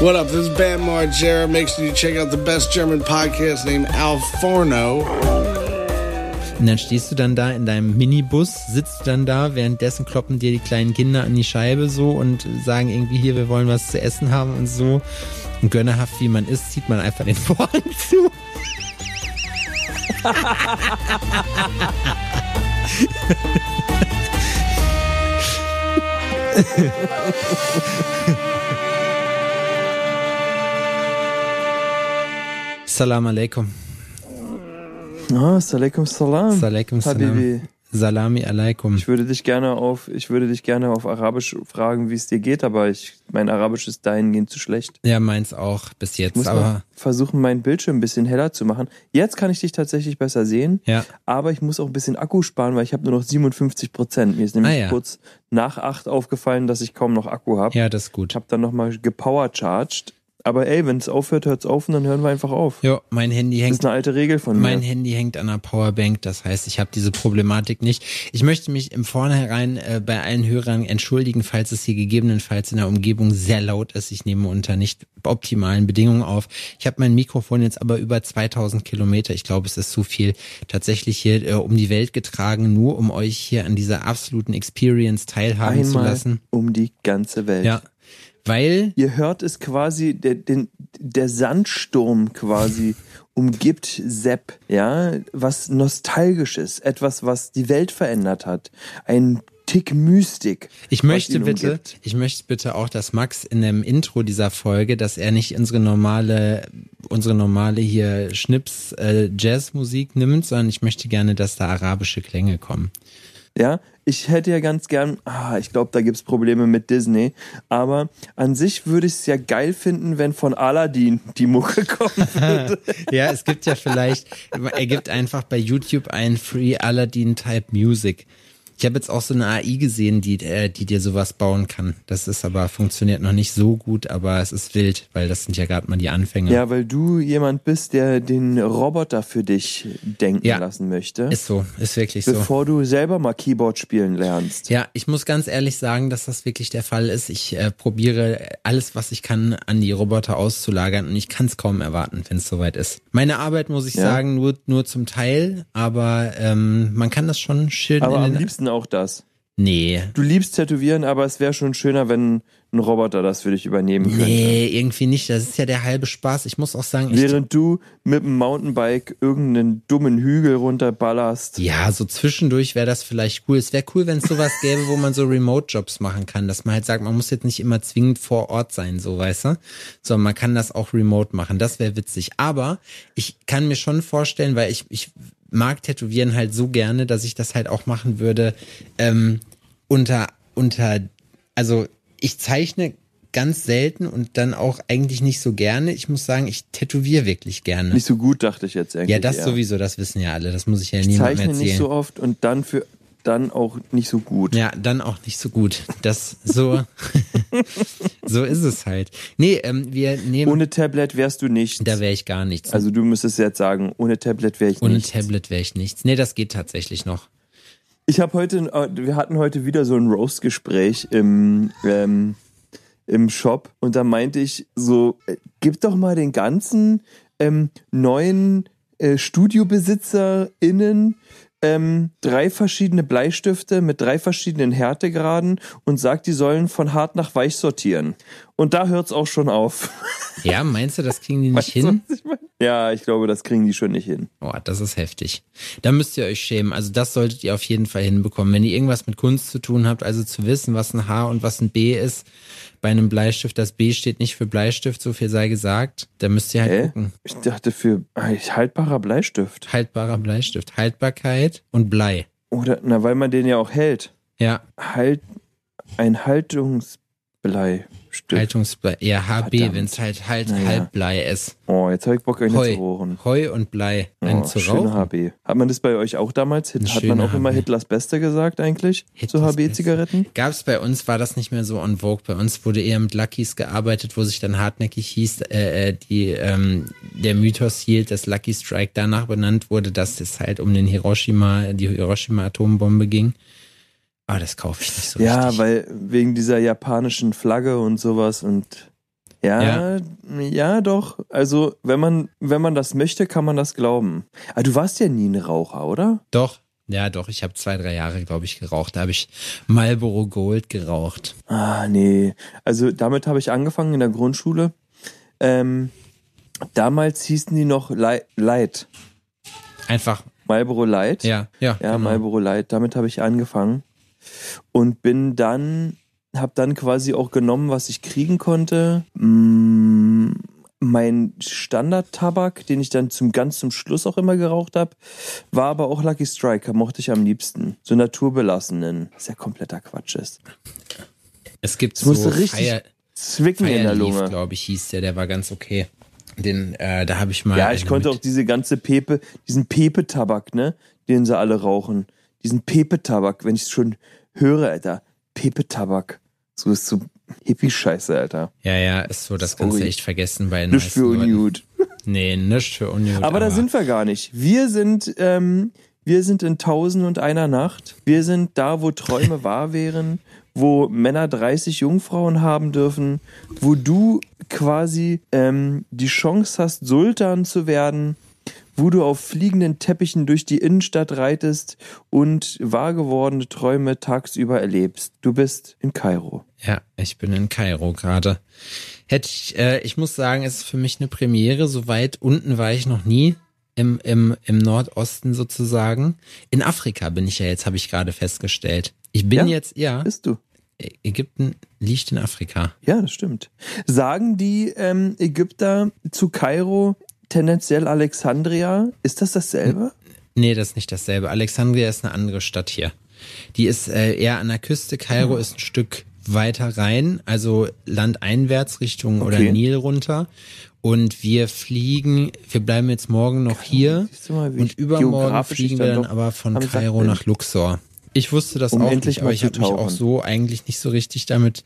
What up? This is Bam Margera. Make sure you check out the best German podcast named Al Forno. Und dann stehst du dann da in deinem Minibus, sitzt du dann da, währenddessen kloppen dir die kleinen Kinder an die Scheibe so und sagen irgendwie hier, wir wollen was zu essen haben und so. Und gönnerhaft wie man ist, zieht man einfach den Vorhang zu. Salam alaikum. Ah, Salaikum Salam. Salaikum salam. Habibi. Salami alaikum. Ich würde dich gerne auf, ich würde dich gerne auf Arabisch fragen, wie es dir geht, aber ich, mein Arabisch ist dahingehend zu schlecht. Ja, meins auch bis Ich jetzt, muss mal aber versuchen, meinen Bildschirm ein bisschen heller zu machen. Jetzt kann ich dich tatsächlich besser sehen, ja. aber ich muss auch ein bisschen Akku sparen, weil ich habe nur noch 57 Prozent. Mir ist nämlich Ah, ja. kurz nach acht aufgefallen, dass ich kaum noch Akku habe. Ja, das ist Ich gut. habe dann nochmal gepowercharged. Aber ey, wenn es aufhört, hört's auf und dann hören wir einfach auf. Jo, mein Handy Das hängt ist eine alte Regel von Mein mir. Handy hängt an der Powerbank, das heißt, ich habe diese Problematik nicht. Ich möchte mich im Vornherein äh, bei allen Hörern entschuldigen, falls es hier gegebenenfalls in der Umgebung sehr laut ist. Ich nehme unter nicht optimalen Bedingungen auf. Ich habe mein Mikrofon jetzt aber über 2000 Kilometer, ich glaube, es ist zu viel, tatsächlich hier äh, um die Welt getragen, nur um euch hier an dieser absoluten Experience teilhaben zu Einmal lassen. um die ganze Welt. Ja, weil Ihr hört es quasi, der, den, der Sandsturm quasi umgibt Sepp, ja, was Nostalgisches, etwas, was die Welt verändert hat. Ein Tick Mystik. Ich möchte bitte, umgibt. ich möchte bitte auch, dass Max in dem Intro dieser Folge, dass er nicht unsere normale, unsere normale hier Schnips äh, Jazzmusik nimmt, sondern ich möchte gerne, dass da arabische Klänge kommen. Ja, ich hätte ja ganz gern, ah, ich glaube, da gibt's Probleme mit Disney, aber an sich würde ich es ja geil finden, wenn von Aladdin die Mucke kommen würde. Ja, es gibt ja vielleicht, er gibt einfach bei YouTube ein Free Aladdin Type Music. Ich habe jetzt auch so eine AI gesehen, die, äh, die dir sowas bauen kann. Das ist aber, funktioniert noch nicht so gut, aber es ist wild, weil das sind ja gerade mal die Anfänge. ja, weil du jemand bist, der den Roboter für dich denken Ja. lassen möchte. Ist so, ist wirklich so. bevor du selber mal Keyboard spielen lernst. Ja, ich muss ganz ehrlich sagen, dass das wirklich der Fall ist. Ich äh, probiere alles, was ich kann, an die Roboter auszulagern und ich kann es kaum erwarten, wenn es soweit ist. Meine Arbeit, muss ich Ja. sagen, nur, nur zum Teil, aber ähm, man kann das schon schön Aber in am den... liebsten auch das. Nee. Du liebst Tätowieren, aber es wäre schon schöner, wenn ein Roboter das für dich übernehmen könnte. Nee, irgendwie nicht. Das ist ja der halbe Spaß. Ich muss auch sagen, Während du mit dem Mountainbike irgendeinen dummen Hügel runterballerst. ja, so zwischendurch wäre das vielleicht cool. Es wäre cool, wenn es sowas gäbe, wo man so Remote-Jobs machen kann, dass man halt sagt, man muss jetzt nicht immer zwingend vor Ort sein, so weißt du, sondern man kann das auch remote machen. Das wäre witzig. Aber ich kann mir schon vorstellen, weil ich, ich mag Tätowieren halt so gerne, dass ich das halt auch machen würde, ähm, unter, unter, also ich zeichne ganz selten und dann auch eigentlich nicht so gerne. Ich muss sagen, ich tätowiere wirklich gerne. Nicht so gut, dachte ich jetzt eigentlich. Ja, das eher. sowieso, das wissen ja alle. Das muss ich ja Ich niemandem zeichne erzählen. nicht so oft und dann für dann auch nicht so gut. ja, dann auch nicht so gut. Das so, so ist es halt. Nee, ähm, wir nehmen. Ohne Tablet wärst du nicht. da wäre ich gar nichts. Also du müsstest jetzt sagen, ohne Tablet wäre ich Ohne nicht. Tablet wäre ich nichts. Nee, das geht tatsächlich noch. Ich habe heute, äh, wir hatten heute wieder so ein Roast-Gespräch im, ähm, im Shop und da meinte ich so, äh, gib doch mal den ganzen ähm, neuen äh, StudiobesitzerInnen ähm, drei verschiedene Bleistifte mit drei verschiedenen Härtegraden und sagt, die sollen von hart nach weich sortieren. Und da hört's auch schon auf. Ja, meinst du, das kriegen die nicht Weißt du, hin? was ich meine? Ja, ich glaube, das kriegen die schon nicht hin. Oh, das ist heftig. Da müsst ihr euch schämen. Also das solltet ihr auf jeden Fall hinbekommen. Wenn ihr irgendwas mit Kunst zu tun habt, also zu wissen, was ein H und was ein B ist, bei einem Bleistift, das B steht nicht für Bleistift, so viel sei gesagt, da müsst ihr halt Hä? gucken. Ich dachte für ah, haltbarer Bleistift. Haltbarer Bleistift. Haltbarkeit und Blei. Oder, na, weil man den ja auch hält. Ja, Halt, ein Haltungsbleistift. Haltungsblei. Ja, HB, wenn es halt halt Naja. Halbblei ist. Oh, jetzt habe ich Bock, eine Heu. zu rochen. Heu und Blei. Einen Oh, zu rauchen. HB. Hat man das bei euch auch damals? Eine Hat man auch immer HB. Hitlers Beste gesagt eigentlich? zu Hitlers HB-Zigaretten? Gab es bei uns, war das nicht mehr so on vogue. Bei uns wurde eher mit Luckys gearbeitet, wo sich dann hartnäckig hieß, äh, äh, die, ähm, der Mythos hielt, dass Lucky Strike danach benannt wurde, dass es halt um den Hiroshima, die Hiroshima-Atombombe ging. Aber das kaufe ich nicht so Ja, richtig. weil wegen dieser japanischen Flagge und sowas und Ja, ja, doch. Also, wenn man, wenn man das möchte, kann man das glauben. Aber du warst ja nie ein Raucher, oder? Doch, ja, doch. Ich habe zwei, drei Jahre, glaube ich, geraucht. Da habe ich Marlboro Gold geraucht. Ah, nee. Also, damit habe ich angefangen in der Grundschule. Ähm, damals hießen die noch Light. Light. Einfach. Marlboro Light. Ja, ja. Ja, genau. Marlboro Light. Damit habe ich angefangen. Und bin dann, habe dann quasi auch genommen, was ich kriegen konnte. Mm, mein Standard-Tabak, den ich dann zum ganz zum Schluss auch immer geraucht habe, war aber auch Lucky Striker, mochte ich am liebsten. So naturbelassenen, was ja kompletter Quatsch ist. Es gibt Es so richtig Fire, zwicken in der Fire Lunge. glaube ich, hieß der. Der war ganz okay. Den, äh, da habe ich mal. Ja, ich konnte mit- auch diese ganze Pepe, diesen Pepe-Tabak, ne, den sie alle rauchen. Diesen Pepe-Tabak, wenn ich es schon höre, Alter. Pepe-Tabak. So ist so Hippie-Scheiße, Alter. Ja, ja, ist so, das kannst du Sorry. echt vergessen bei den Nicht für. Unjud. Nee, nicht für Unjud. Aber da sind wir gar nicht. Wir sind, ähm, wir sind in Tausend und einer Nacht. Wir sind da, wo Träume wahr wären, wo Männer 30 Jungfrauen haben dürfen, wo du quasi ähm, die Chance hast, Sultan zu werden, wo du auf fliegenden Teppichen durch die Innenstadt reitest und wahr gewordene Träume tagsüber erlebst. Du bist in Kairo. Ja, ich bin in Kairo gerade. Hätte ich, äh, ich muss sagen, es ist für mich eine Premiere. So weit unten war ich noch nie. Im, im, im Nordosten sozusagen. In Afrika bin ich ja jetzt, habe ich gerade festgestellt. Ich bin Ja? jetzt, ja, Bist du? Ägypten liegt in Afrika. Ja, das stimmt. Sagen die ähm, Ägypter zu Kairo tendenziell Alexandria? Ist das dasselbe? Nee, das ist nicht dasselbe. Alexandria ist eine andere Stadt hier. Die ist äh, eher an der Küste. Kairo ist ein Stück weiter rein, also landeinwärts Richtung oder Okay. Nil runter. Und wir fliegen, wir bleiben jetzt morgen noch hier Siehst du mal, und übermorgen fliegen wir dann dann aber von Kairo nach Luxor. Ich wusste das Um auch nicht, aber ich habe mich auch so eigentlich nicht so richtig damit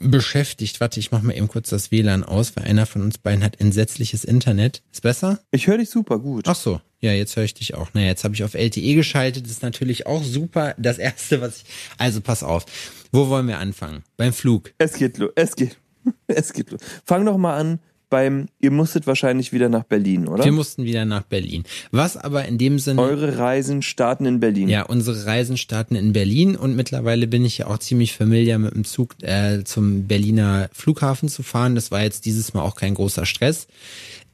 beschäftigt. Warte, ich mach mal eben kurz das WLAN aus, weil einer von uns beiden hat entsetzliches Internet. Ist besser? Ich höre dich super gut. Ach so, ja, jetzt höre ich dich auch. Naja, jetzt habe ich auf LTE geschaltet. Das ist natürlich auch super. Das erste, was ich. Also pass auf. Wo wollen wir anfangen? Beim Flug. Es geht los. Es geht. Es geht los. Fang doch mal an beim, ihr musstet wahrscheinlich wieder nach Berlin, oder? Wir mussten wieder nach Berlin. Was aber in dem Sinne. Eure Reisen starten in Berlin. Ja, unsere Reisen starten in Berlin und mittlerweile bin ich ja auch ziemlich familiar mit dem Zug äh, zum Berliner Flughafen zu fahren. Das war jetzt dieses Mal auch kein großer Stress.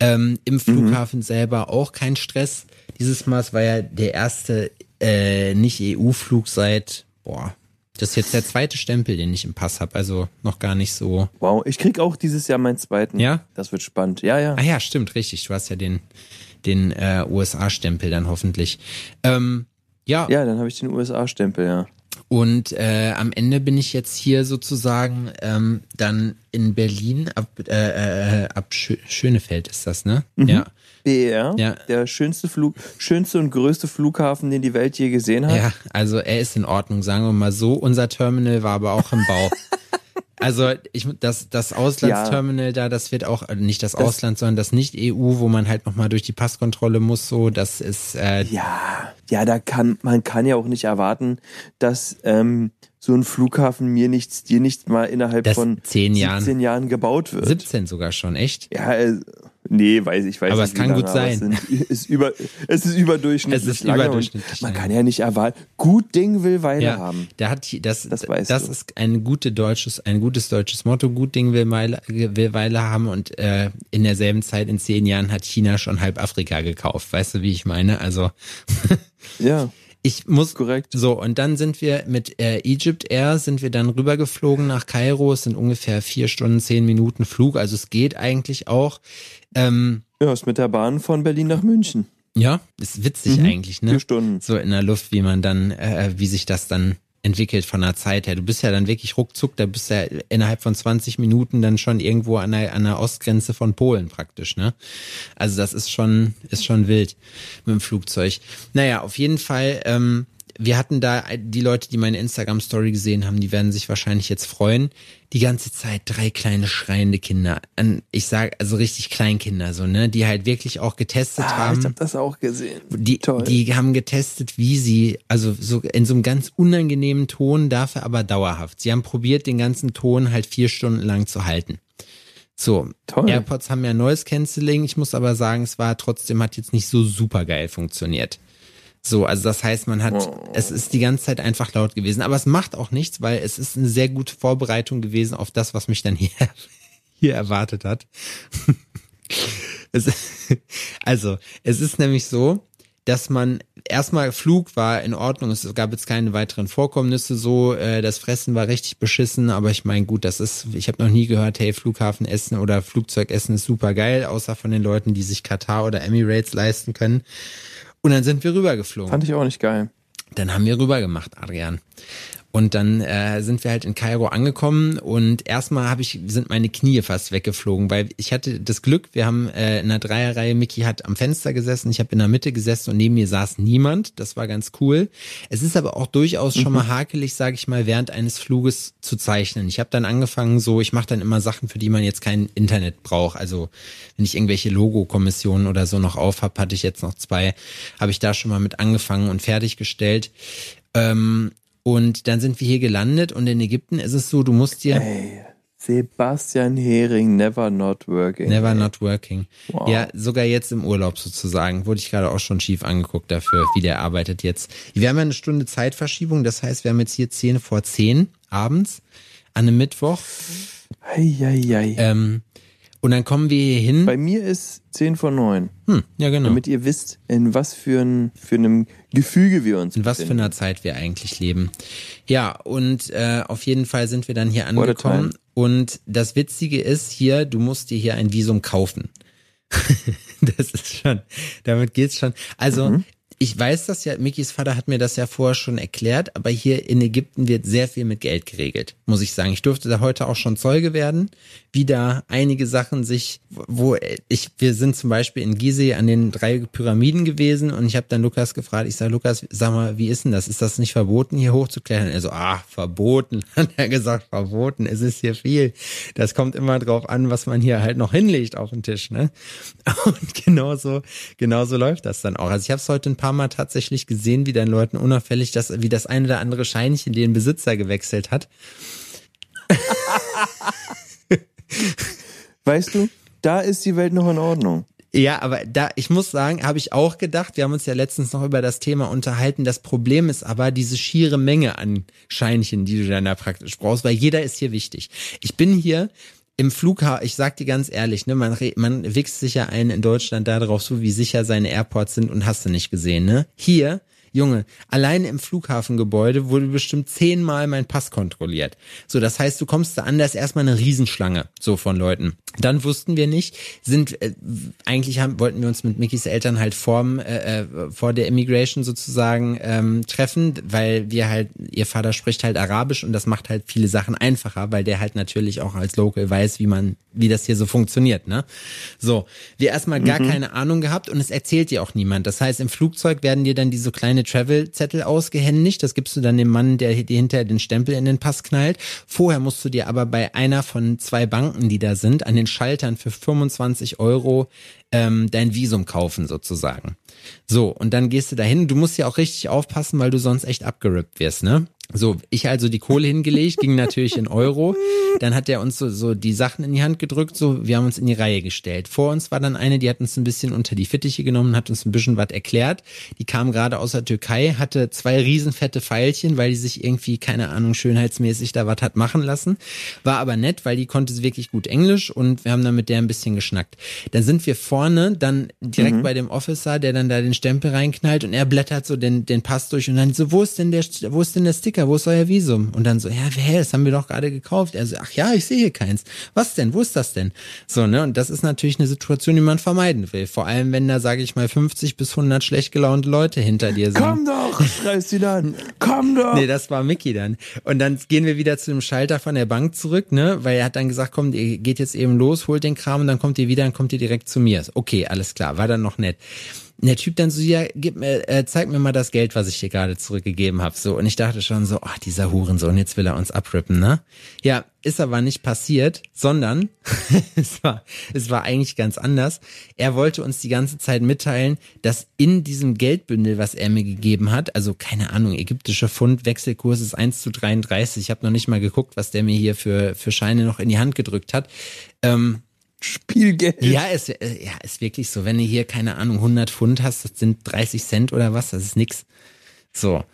Ähm, Im Flughafen selber auch kein Stress. Dieses Mal es war ja der erste äh, Nicht-EU-Flug seit, boah, das ist jetzt der zweite Stempel, den ich im Pass habe. Also noch gar nicht so. Wow, ich krieg auch dieses Jahr meinen zweiten. Ja? Das wird spannend. Ja, ja. Ah ja, stimmt, richtig. Du hast ja den, den äh, USA-Stempel dann hoffentlich. Ähm, ja, Ja, dann habe ich den USA-Stempel, ja. Und äh, am Ende bin ich jetzt hier sozusagen ähm, dann in Berlin ab, äh, äh, ab Schö Schönefeld ist das, ne? Ja. BER, Ja. der schönste Flug, schönste und größte Flughafen, den die Welt je gesehen hat. Ja, also er ist in Ordnung, sagen wir mal so. Unser Terminal war aber auch im Bau. Also ich das das Auslandsterminal da, das wird auch äh, nicht das, Ausland, sondern das nicht EU, wo man halt noch mal durch die Passkontrolle muss. So, das ist äh, Ja, ja, da kann man kann ja auch nicht erwarten, dass ähm, so ein Flughafen mir nichts, dir nicht mal innerhalb Das von zehn Jahren. 17 Jahren gebaut wird. 17 sogar schon, echt? Ja, äh, nee, weiß ich, weiß Aber nicht. es kann gut aber sein. Es, sind, ist über, es ist überdurchschnittlich. Es ist überdurchschnittlich man kann ja nicht erwarten. Gut Ding will Weile Ja, haben. der hat das, Das das, weißt du. ist ein gute deutsches, ein gutes deutsches Motto. Gut Ding will Weile, will Weile haben und äh, in derselben Zeit in zehn Jahren hat China schon halb Afrika gekauft. Weißt du, wie ich meine? Also Ja, ich muss korrekt. so und dann sind wir mit äh, Egypt Air sind wir dann rübergeflogen nach Kairo. Es sind ungefähr vier Stunden zehn Minuten Flug, also es geht eigentlich auch. Ähm, Ja, ist mit der Bahn von Berlin nach München. ja, ist witzig Mhm. eigentlich, ne? Vier Stunden. so in der Luft, wie man dann, äh, wie sich das dann entwickelt von der Zeit her. Du bist ja dann wirklich ruckzuck, da bist du ja innerhalb von 20 Minuten dann schon irgendwo an der, an der Ostgrenze von Polen praktisch, ne? Also das ist schon, ist schon wild mit dem Flugzeug. Naja, auf jeden Fall, ähm, wir hatten da die Leute, die meine Instagram-Story gesehen haben, die werden sich wahrscheinlich jetzt freuen. Die ganze Zeit drei kleine schreiende Kinder. An, ich sag also richtig Kleinkinder, so, ne, die halt wirklich auch getestet Ah, haben ich habe das auch gesehen. die, Toll. die haben getestet, wie sie, also so in so einem ganz unangenehmen Ton, dafür aber dauerhaft. Sie haben probiert, den ganzen Ton halt vier Stunden lang zu halten. So, Toll. AirPods haben ja Noise Cancelling. Ich muss aber sagen, es war trotzdem, hat jetzt nicht so super geil funktioniert. So, also das heißt, man hat, Oh. es ist die ganze Zeit einfach laut gewesen. Aber es macht auch nichts, weil es ist eine sehr gute Vorbereitung gewesen auf das, was mich dann hier, hier erwartet hat. es, also, es ist nämlich so, dass man erstmal Flug war in Ordnung, es gab jetzt keine weiteren Vorkommnisse so, äh, das Fressen war richtig beschissen, aber ich meine, gut, das ist, ich habe noch nie gehört, hey, Flughafenessen oder Flugzeugessen ist super geil, außer von den Leuten, die sich Katar oder Emirates leisten können. Und dann sind wir rübergeflogen. Fand ich auch nicht geil. Dann haben wir rüber gemacht, Adrian. Und dann äh, sind wir halt in Kairo angekommen und erstmal habe ich sind meine Knie fast weggeflogen, weil ich hatte das Glück, wir haben äh, in einer Dreierreihe, Mickey hat am Fenster gesessen, ich habe in der Mitte gesessen und neben mir saß niemand. Das war ganz cool. Es ist aber auch durchaus schon mal hakelig, sage ich mal, während eines Fluges zu zeichnen. Ich habe dann angefangen, so ich mache dann immer Sachen, für die man jetzt kein Internet braucht. Also wenn ich irgendwelche Logo-Kommissionen oder so noch auf habe, hatte ich jetzt noch zwei, habe ich da schon mal mit angefangen und fertiggestellt. Ähm, und dann sind wir hier gelandet und in Ägypten ist es so, du musst dir Ey, Sebastian Hering, never not working. never not working. Wow. Ja, sogar jetzt im Urlaub sozusagen. Wurde ich gerade auch schon schief angeguckt dafür, wie der arbeitet jetzt. Wir haben ja eine Stunde Zeitverschiebung, das heißt, wir haben jetzt hier 10 vor 10 abends an einem Mittwoch. Eieiei. Ähm, und dann kommen wir hier hin. Bei mir ist 10 vor 9. Hm, ja, genau. Damit ihr wisst, in was für, ein, für einem Gefüge wir uns in was für befinden. einer Zeit wir eigentlich leben. Ja, und äh, auf jeden Fall sind wir dann hier angekommen. Und das Witzige ist hier, du musst dir hier ein Visum kaufen. das ist schon, damit geht's schon. Also, Mhm. Ich weiß das ja, Mickys Vater hat mir das ja vorher schon erklärt, aber hier in Ägypten wird sehr viel mit Geld geregelt, muss ich sagen. Ich durfte da heute auch schon Zeuge werden, wie da einige Sachen sich, wo ich, wir sind zum Beispiel in Gizeh an den drei Pyramiden gewesen und ich habe dann Lukas gefragt, ich sage, Lukas, sag mal, wie ist denn das? Ist das nicht verboten, hier hochzuklettern? Er so, ah, verboten, hat er gesagt, verboten, es ist hier viel. Das kommt immer drauf an, was man hier halt noch hinlegt auf den Tisch, ne? Und genauso, genauso läuft das dann auch. Also ich habe es heute ein paar Mal tatsächlich gesehen, wie dann Leuten unauffällig das, wie das eine oder andere Scheinchen den Besitzer gewechselt hat. Weißt du, da ist die Welt noch in Ordnung. Ja, aber da, ich muss sagen, habe ich auch gedacht, wir haben uns ja letztens noch über das Thema unterhalten. Das Problem ist aber diese schiere Menge an Scheinchen, die du dann da praktisch brauchst, weil jeder ist hier wichtig. Ich bin hier im Flughafen, ich sag dir ganz ehrlich, ne, man, man wichst sich ja ein in Deutschland darauf, so wie sicher seine Airports sind und hast du nicht gesehen, ne? Hier, Junge, alleine im Flughafengebäude wurde bestimmt zehnmal mein Pass kontrolliert. So, das heißt, du kommst da an, da ist erstmal eine Riesenschlange, so von Leuten. Dann wussten wir nicht, sind, äh, eigentlich haben, wollten wir uns mit Mickys Eltern halt vorm, äh, äh, vor der Immigration sozusagen ähm, treffen, weil wir halt, ihr Vater spricht halt Arabisch und das macht halt viele Sachen einfacher, weil der halt natürlich auch als Local weiß, wie man, wie das hier so funktioniert, ne? So, wir erstmal gar keine Ahnung gehabt und es erzählt dir auch niemand. Das heißt, im Flugzeug werden dir dann diese kleine Travel-Zettel ausgehändigt. Das gibst du dann dem Mann, der dir hinterher den Stempel in den Pass knallt. Vorher musst du dir aber bei einer von zwei Banken, die da sind, an den Schaltern für 25 Euro ähm, dein Visum kaufen sozusagen. So, und dann gehst du dahin. Du musst ja auch richtig aufpassen, weil du sonst echt abgerippt wirst, ne? So, ich also die Kohle hingelegt, ging natürlich in Euro. Dann hat er uns so, so die Sachen in die Hand gedrückt, so, wir haben uns in die Reihe gestellt. Vor uns war dann eine, die hat uns ein bisschen unter die Fittiche genommen, hat uns ein bisschen was erklärt. Die kam gerade aus der Türkei, hatte zwei riesenfette Pfeilchen, weil die sich irgendwie, keine Ahnung, schönheitsmäßig da was hat machen lassen. War aber nett, weil die konnte wirklich gut Englisch und wir haben dann mit der ein bisschen geschnackt. Dann sind wir vorne, dann direkt bei dem Officer, der dann da den Stempel reinknallt und er blättert so den, den Pass durch und dann so, wo ist denn der, wo ist denn der Sticker, wo ist euer Visum? Und dann so, ja, hä, das haben wir doch gerade gekauft. Er so, ach ja, ich sehe hier keins. Was denn, wo ist das denn? So, ne, und das ist natürlich eine Situation, die man vermeiden will. Vor allem, wenn da, sage ich mal, 50 bis 100 schlecht gelaunte Leute hinter dir sind. Komm doch, schreist sie dann. Komm doch. Nee, das war Mickey dann. Und dann gehen wir wieder zu dem Schalter von der Bank zurück, ne? Weil er hat dann gesagt, komm, ihr geht jetzt eben los, holt den Kram und dann kommt ihr wieder, dann kommt ihr direkt zu mir. Okay, alles klar, war dann noch nett. Der Typ dann so, ja, gib mir, äh, zeig mir mal das Geld, was ich dir gerade zurückgegeben habe. So, und ich dachte schon so, ach, dieser Hurensohn, jetzt will er uns abrippen, ne? Ja, ist aber nicht passiert, sondern es war, es war eigentlich ganz anders. Er wollte uns die ganze Zeit mitteilen, dass in diesem Geldbündel, was er mir gegeben hat, also keine Ahnung, ägyptischer Pfund, Wechselkurs ist 1 zu 33. Ich habe noch nicht mal geguckt, was der mir hier für, für Scheine noch in die Hand gedrückt hat. Ähm, Spielgeld. Ja, ist, äh, ja, ist wirklich so. Wenn du hier, keine Ahnung, 100 Pfund hast, das sind 30 Cent oder was, das ist nix. So.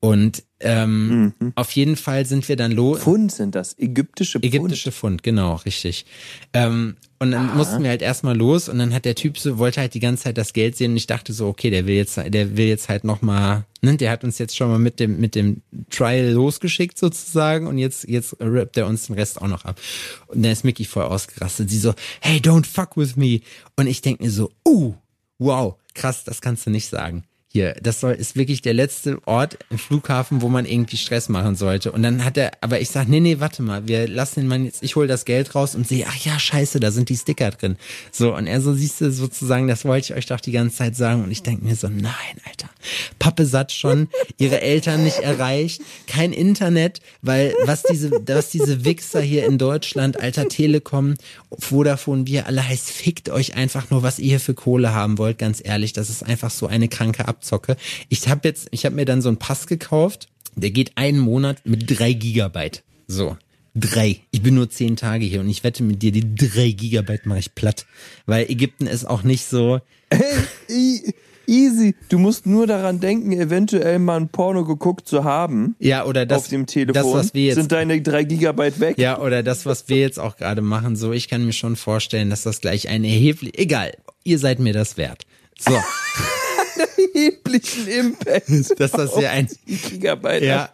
Und ähm, mhm. auf jeden Fall sind wir dann los. Pfund sind das, ägyptische Pfund. Ägyptische Pfund, genau, richtig. Ähm, und dann Aha. mussten wir halt erstmal los und dann hat der Typ so, wollte halt die ganze Zeit das Geld sehen und ich dachte so, okay, der will jetzt, der will jetzt halt nochmal, ne, der hat uns jetzt schon mal mit dem, mit dem Trial losgeschickt sozusagen und jetzt, jetzt rappt er uns den Rest auch noch ab. Und dann ist Mickey voll ausgerastet. Sie so, hey, don't fuck with me. Und ich denke mir so, uh, wow, krass, das kannst du nicht sagen hier, das soll, ist wirklich der letzte Ort im Flughafen, wo man irgendwie Stress machen sollte. Und dann hat er, aber ich sag, nee, nee, warte mal, wir lassen den Mann jetzt, ich hol das Geld raus und sehe, ach ja, scheiße, da sind die Sticker drin. So, und er so, siehst du, sozusagen, das wollte ich euch doch die ganze Zeit sagen. Und ich denke mir so, nein, Alter, Pappe satt schon, ihre Eltern nicht erreicht, kein Internet, weil was diese, was diese Wichser hier in Deutschland, Alter Telekom, Vodafone, wir alle heißt, fickt euch einfach nur, was ihr hier für Kohle haben wollt, ganz ehrlich, das ist einfach so eine kranke Ab abzocke. Ich habe jetzt, ich habe mir dann so einen Pass gekauft, der geht einen Monat mit drei Gigabyte. So. Drei. Ich bin nur zehn Tage hier und ich wette mit dir, die drei Gigabyte mache ich platt. Weil Ägypten ist auch nicht so. Easy. Du musst nur daran denken, eventuell mal ein Porno geguckt zu haben. Ja, oder das, auf dem Telefon. Das, was wir jetzt, sind deine drei Gigabyte weg. Ja, oder das, was wir jetzt auch gerade machen. So, ich kann mir schon vorstellen, dass das gleich ein erheblich, egal. Ihr seid mir das wert. So. erheblichen Impact. Dass das ja ein Gigabyte. Ja.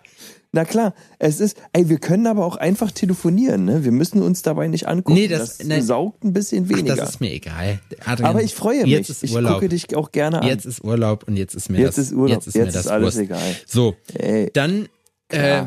Na klar, es ist, ey, wir können aber auch einfach telefonieren, ne? Wir müssen uns dabei nicht angucken. Nee, das, das nein, saugt ein bisschen weniger. Ach, das ist mir egal. Adrian, aber ich freue mich. Jetzt ist ich Urlaub. gucke dich auch gerne an. Jetzt ist Urlaub und jetzt ist mir jetzt das, ist Urlaub. jetzt ist jetzt ist alles Wurst. egal. So, ey, dann, äh,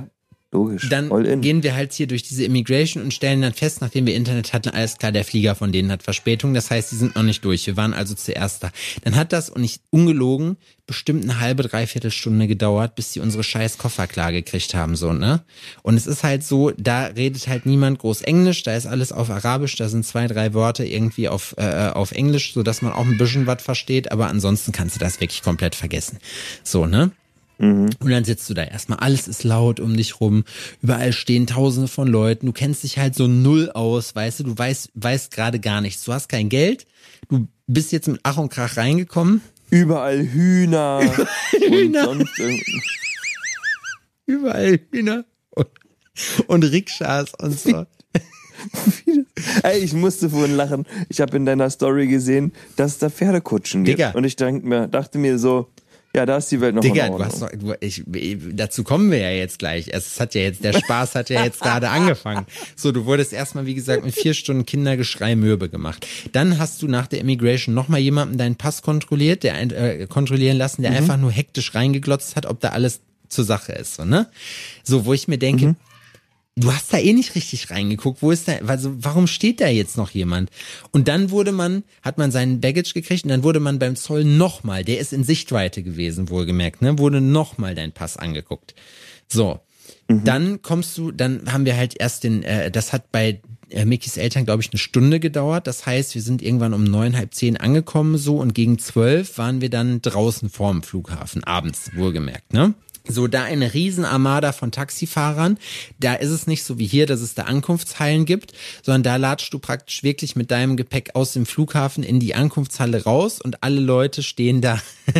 Logisch. Dann gehen wir halt hier durch diese Immigration und stellen dann fest, nachdem wir Internet hatten, alles klar, der Flieger von denen hat Verspätung. Das heißt, die sind noch nicht durch. Wir waren also zuerst da. Dann hat das, und ich ungelogen, bestimmt eine halbe, dreiviertel Stunde gedauert, bis sie unsere scheiß Koffer klar gekriegt haben, so, ne? Und es ist halt so, da redet halt niemand groß Englisch, da ist alles auf Arabisch, da sind zwei, drei Worte irgendwie auf, äh, auf Englisch, so dass man auch ein bisschen was versteht, aber ansonsten kannst du das wirklich komplett vergessen. So, ne? Mhm. Und dann sitzt du da erstmal, alles ist laut um dich rum, überall stehen tausende von Leuten, du kennst dich halt so null aus, weißt du, du weißt, weißt gerade gar nichts, du hast kein Geld, du bist jetzt mit Ach und Krach reingekommen. Überall Hühner. Hühner. Und überall Hühner und, und Rikschas und so. Ey, ich musste vorhin lachen. Ich habe in deiner Story gesehen, dass es da Pferdekutschen gibt. Digga. Und ich dachte mir, dachte mir so, ja, da ist die Welt noch Digga, du hast noch, ich, dazu kommen wir ja jetzt gleich. Es hat ja jetzt, der Spaß hat ja jetzt gerade angefangen. So, du wurdest erstmal, wie gesagt, mit vier Stunden Kindergeschrei mürbe gemacht. Dann hast du nach der Immigration nochmal jemanden deinen Pass kontrolliert, der äh, kontrollieren lassen, der mhm. einfach nur hektisch reingeglotzt hat, ob da alles zur Sache ist, so, ne? So, wo ich mir denke, mhm du hast da eh nicht richtig reingeguckt. Wo ist da, also warum steht da jetzt noch jemand? Und dann wurde man, hat man seinen Baggage gekriegt und dann wurde man beim Zoll nochmal, der ist in Sichtweite gewesen, wohlgemerkt, ne, wurde nochmal dein Pass angeguckt. So. Mhm. Dann kommst du, dann haben wir halt erst den, äh, das hat bei äh, Mickys Eltern, glaube ich, eine Stunde gedauert. Das heißt, wir sind irgendwann um neun, halb zehn angekommen so und gegen zwölf waren wir dann draußen vorm Flughafen, abends wohlgemerkt, ne? So, da eine Riesenarmada von Taxifahrern. Da ist es nicht so wie hier, dass es da Ankunftshallen gibt, sondern da latschst du praktisch wirklich mit deinem Gepäck aus dem Flughafen in die Ankunftshalle raus und alle Leute stehen da,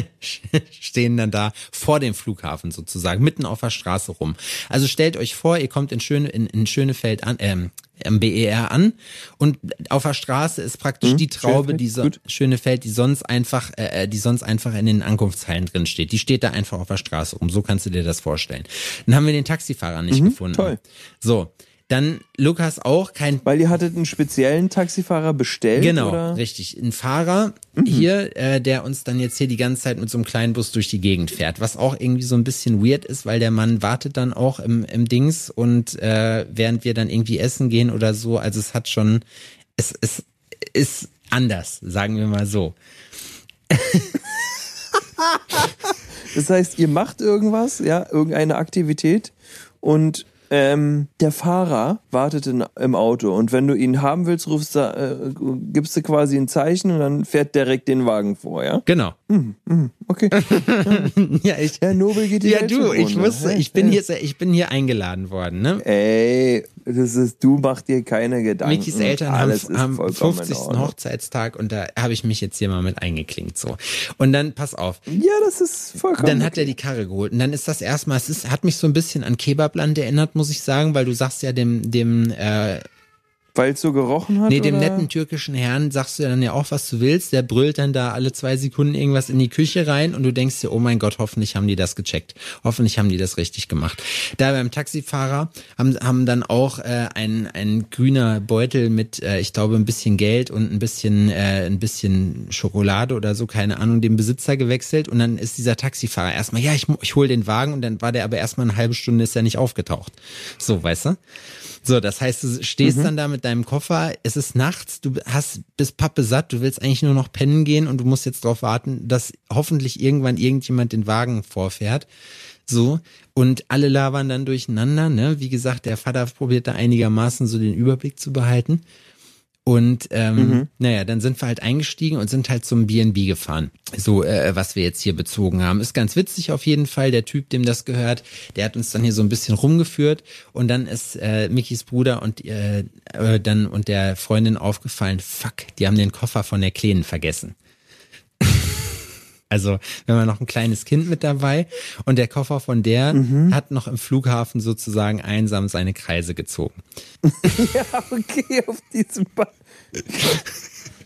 stehen dann da vor dem Flughafen sozusagen, mitten auf der Straße rum. Also stellt euch vor, ihr kommt in Schöne, in, in Schönefeld an, ähm, am BER an und auf der Straße ist praktisch hm, die Traube, die so, Schönefeld, die sonst einfach, äh, äh, die sonst einfach in den Ankunftshallen drin steht. Die steht da einfach auf der Straße rum. So kannst du dir das vorstellen. Dann haben wir den Taxifahrer nicht mhm, gefunden. Toll. So. Dann Lukas auch kein. Weil ihr hattet einen speziellen Taxifahrer bestellt. Genau, oder? richtig. Ein Fahrer mhm. hier, äh, der uns dann jetzt hier die ganze Zeit mit so einem kleinen Bus durch die Gegend fährt. Was auch irgendwie so ein bisschen weird ist, weil der Mann wartet dann auch im, im Dings und äh, während wir dann irgendwie essen gehen oder so. Also es hat schon, es, es ist anders, sagen wir mal so. das heißt, ihr macht irgendwas, ja, irgendeine Aktivität und ähm, der Fahrer wartet in, im Auto und wenn du ihn haben willst, rufst du, äh, gibst du quasi ein Zeichen und dann fährt direkt den Wagen vor, ja? Genau. Mm, mm, okay. ja, ich, Herr Nobel geht die Ja, du, ich wusste, ich bin hier, ich bin hier eingeladen worden, ne? Ey, das ist, du mach dir keine Gedanken. Mikis Eltern Alles haben, in 50. Ordnung. Hochzeitstag und da habe ich mich jetzt hier mal mit eingeklinkt so. Und dann pass auf, Ja, das ist vollkommen. dann hat er die Karre geholt und dann ist das erstmal, es ist, hat mich so ein bisschen an Kebabland erinnert, muss ich sagen, weil du sagst ja dem dem äh, Weil es so gerochen hat? Nee, dem oder? netten türkischen Herrn sagst du dann ja auch, was du willst. Der brüllt dann da alle zwei Sekunden irgendwas in die Küche rein und du denkst dir, oh mein Gott, hoffentlich haben die das gecheckt. Hoffentlich haben die das richtig gemacht. Da beim Taxifahrer haben, haben dann auch äh, ein, ein grüner Beutel mit, äh, ich glaube, ein bisschen Geld und ein bisschen, äh, ein bisschen Schokolade oder so, keine Ahnung, dem Besitzer gewechselt und dann ist dieser Taxifahrer erstmal, ja, ich, ich hol den Wagen und dann war der aber erstmal eine halbe Stunde ist er nicht aufgetaucht. So, weißt du? So, das heißt, du stehst dann da mit deinem Koffer, es ist nachts, du hast bist pappe satt, du willst eigentlich nur noch pennen gehen und du musst jetzt darauf warten, dass hoffentlich irgendwann irgendjemand den Wagen vorfährt. So, und alle labern dann durcheinander, ne? Wie gesagt, der Vater probiert da einigermaßen so den Überblick zu behalten. Und ähm, naja, dann sind wir halt eingestiegen und sind halt zum B&B gefahren. So, äh, was wir jetzt hier bezogen haben. Ist ganz witzig auf jeden Fall. Der Typ, dem das gehört, der hat uns dann hier so ein bisschen rumgeführt. Und dann ist äh, Mickys Bruder und äh, äh, dann und der Freundin aufgefallen, fuck, die haben den Koffer von der Kleinen vergessen. Also, wenn man noch ein kleines Kind mit dabei und der Koffer von der hat noch im Flughafen sozusagen einsam seine Kreise gezogen. Ja, okay, auf diesem ba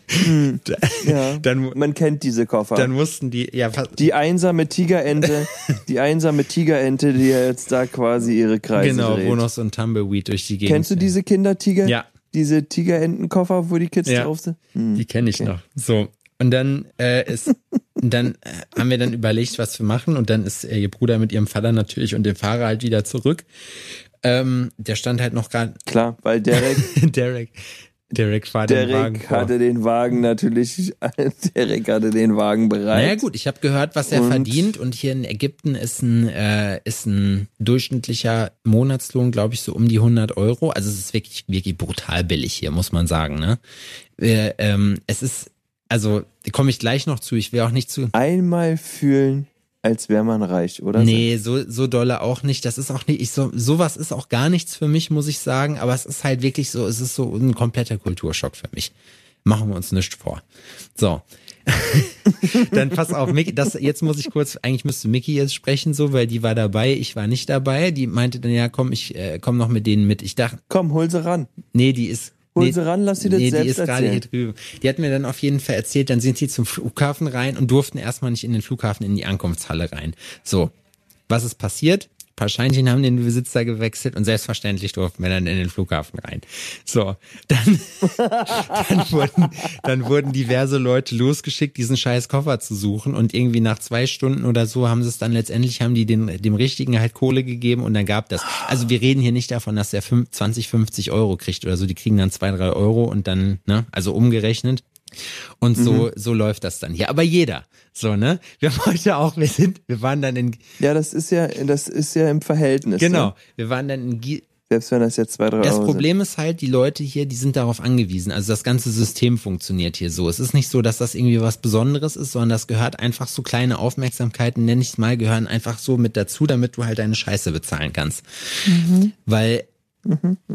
Hm, ja, Dann, man kennt diese Koffer. dann mussten die, ja, die einsame Tigerente, die einsame Tigerente, die jetzt da quasi ihre Kreise genau, dreht. so ein Tumbleweed durch die Gegend. Kennst du diese Kindertiger? Ja. Diese Tigerentenkoffer, wo die Kids Ja. drauf sind? Hm. Die kenne ich noch. So. Und dann äh, ist, dann äh, haben wir dann überlegt, was wir machen. Und dann ist äh, ihr Bruder mit ihrem Vater natürlich und dem Fahrer halt wieder zurück. Ähm, der stand halt noch gerade, Klar, weil Derek, Derek, Derek fahr den Wagen Derek vor. hatte den Wagen natürlich, Derek hatte den Wagen bereit. Naja gut, ich habe gehört, was er Und- verdient und hier in Ägypten ist ein äh, ist ein durchschnittlicher Monatslohn, glaube ich, so um die 100 Euro. Also es ist wirklich wirklich brutal billig hier, muss man sagen. Ne? Äh, ähm, es ist also komme ich gleich noch zu. Ich will auch nicht zu Einmal fühlen, als wäre man reich, oder? Nee, so, so dolle auch nicht. Das ist auch nicht, ich so, sowas ist auch gar nichts für mich, muss ich sagen. Aber es ist halt wirklich so, es ist so ein kompletter Kulturschock für mich. Machen wir uns nichts vor. So. Dann pass auf, Mickey, das, jetzt muss ich kurz, eigentlich müsste Mickey jetzt sprechen, so, weil die war dabei, ich war nicht dabei. Die meinte dann, ja, komm, ich äh, komm noch mit denen mit. Ich dachte, Komm, hol sie ran. nee, die ist. Hol nee, sie ran, lass sie das nee, die selbst ist gerade hier erzählen. drüben. Die hat mir dann auf jeden Fall erzählt, dann sind sie zum Flughafen rein und durften erstmal nicht in den Flughafen, in die Ankunftshalle rein. So, was ist passiert? Paar Scheinchen haben den Besitzer gewechselt und selbstverständlich durften wir dann in den Flughafen rein. So, dann, dann, wurden, dann wurden diverse Leute losgeschickt, diesen scheiß Koffer zu suchen und irgendwie nach zwei Stunden oder so haben sie es dann letztendlich, haben die den, dem Richtigen halt Kohle gegeben und dann gab das. Also wir reden hier nicht davon, dass der 5, 20, 50 Euro kriegt oder so, die kriegen dann zwei, drei Euro und dann, ne, also umgerechnet. Und so, so läuft das dann hier. Aber jeder. So, ne? Wir haben heute auch, wir sind, wir waren dann in, Ja, das ist ja, das ist ja im Verhältnis. genau, Ne? wir waren dann in, Gi- Selbst wenn das jetzt zwei, drei Das Euro Problem ist halt, die Leute hier, die sind darauf angewiesen. Also das ganze System funktioniert hier so. Es ist nicht so, dass das irgendwie was Besonderes ist, sondern das gehört einfach so kleine Aufmerksamkeiten, nenne ich es mal, gehören einfach so mit dazu, damit du halt deine Scheiße bezahlen kannst. Weil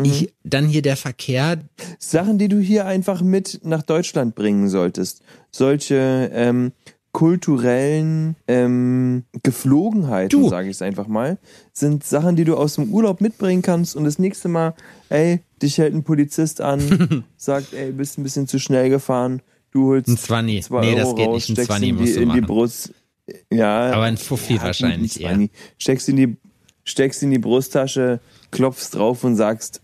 ich, dann hier der Verkehr. Sachen, die du hier einfach mit nach Deutschland bringen solltest. Solche ähm, kulturellen ähm, Geflogenheiten, sage ich es einfach mal, sind Sachen, die du aus dem Urlaub mitbringen kannst und das nächste Mal, ey, dich hält ein Polizist an, sagt, ey, bist ein bisschen zu schnell gefahren, du holst ein Zwanni. zwei Nee, Euro das geht raus, nicht. Ein steckst Zwanni in musst die, in die. Brust. Ja, Aber ein Fuffi ja, wahrscheinlich ein eher. Steckst in die, steckst in die Brusttasche, klopfst drauf und sagst,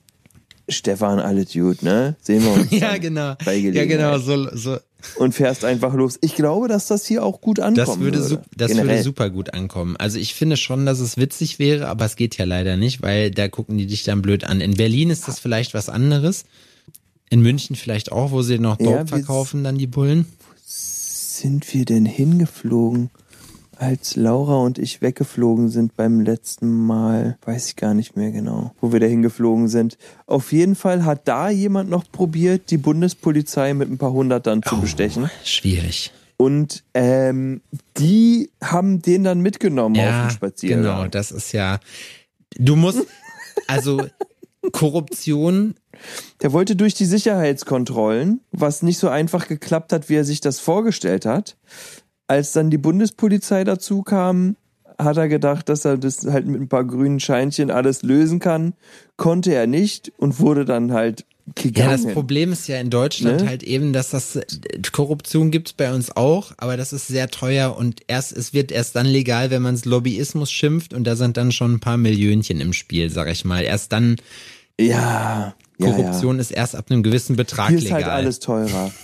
Stefan, alles gut, ne? Sehen wir uns. Ja, genau. bei Ja, genau, so, so. Und fährst einfach los. Ich glaube, dass das hier auch gut ankommen Das würde, su- das Generell. würde super gut ankommen. Also ich finde schon, dass es witzig wäre, aber es geht ja leider nicht, weil da gucken die dich dann blöd an. In Berlin ist das vielleicht was anderes. In München vielleicht auch, wo sie noch Ja, Dope wir- verkaufen, dann die Bullen. Sind wir denn hingeflogen, als Laura und ich weggeflogen sind beim letzten Mal? Weiß ich gar nicht mehr genau, wo wir da hingeflogen sind. Auf jeden Fall hat da jemand noch probiert, die Bundespolizei mit ein paar Hundertern zu bestechen. Schwierig. Und ähm, die haben den dann mitgenommen auf Ja, den Spaziergang. genau, das ist ja, du musst, also Korruption. Der wollte durch die Sicherheitskontrollen, was nicht so einfach geklappt hat, wie er sich das vorgestellt hat. Als dann die Bundespolizei dazu kam, hat er gedacht, dass er das halt mit ein paar grünen Scheinchen alles lösen kann. Konnte er nicht und wurde dann halt gegangen. Ja, das Problem ist ja in Deutschland Ne? halt eben, dass das Korruption gibt's bei uns auch, aber das ist sehr teuer und erst es wird erst dann legal, wenn man es Lobbyismus schimpft und da sind dann schon ein paar Millionchen im Spiel, sag ich mal. Erst dann Ja. ja, Korruption ist erst ab einem gewissen Ja. Betrag Hier ist legal. halt alles teurer.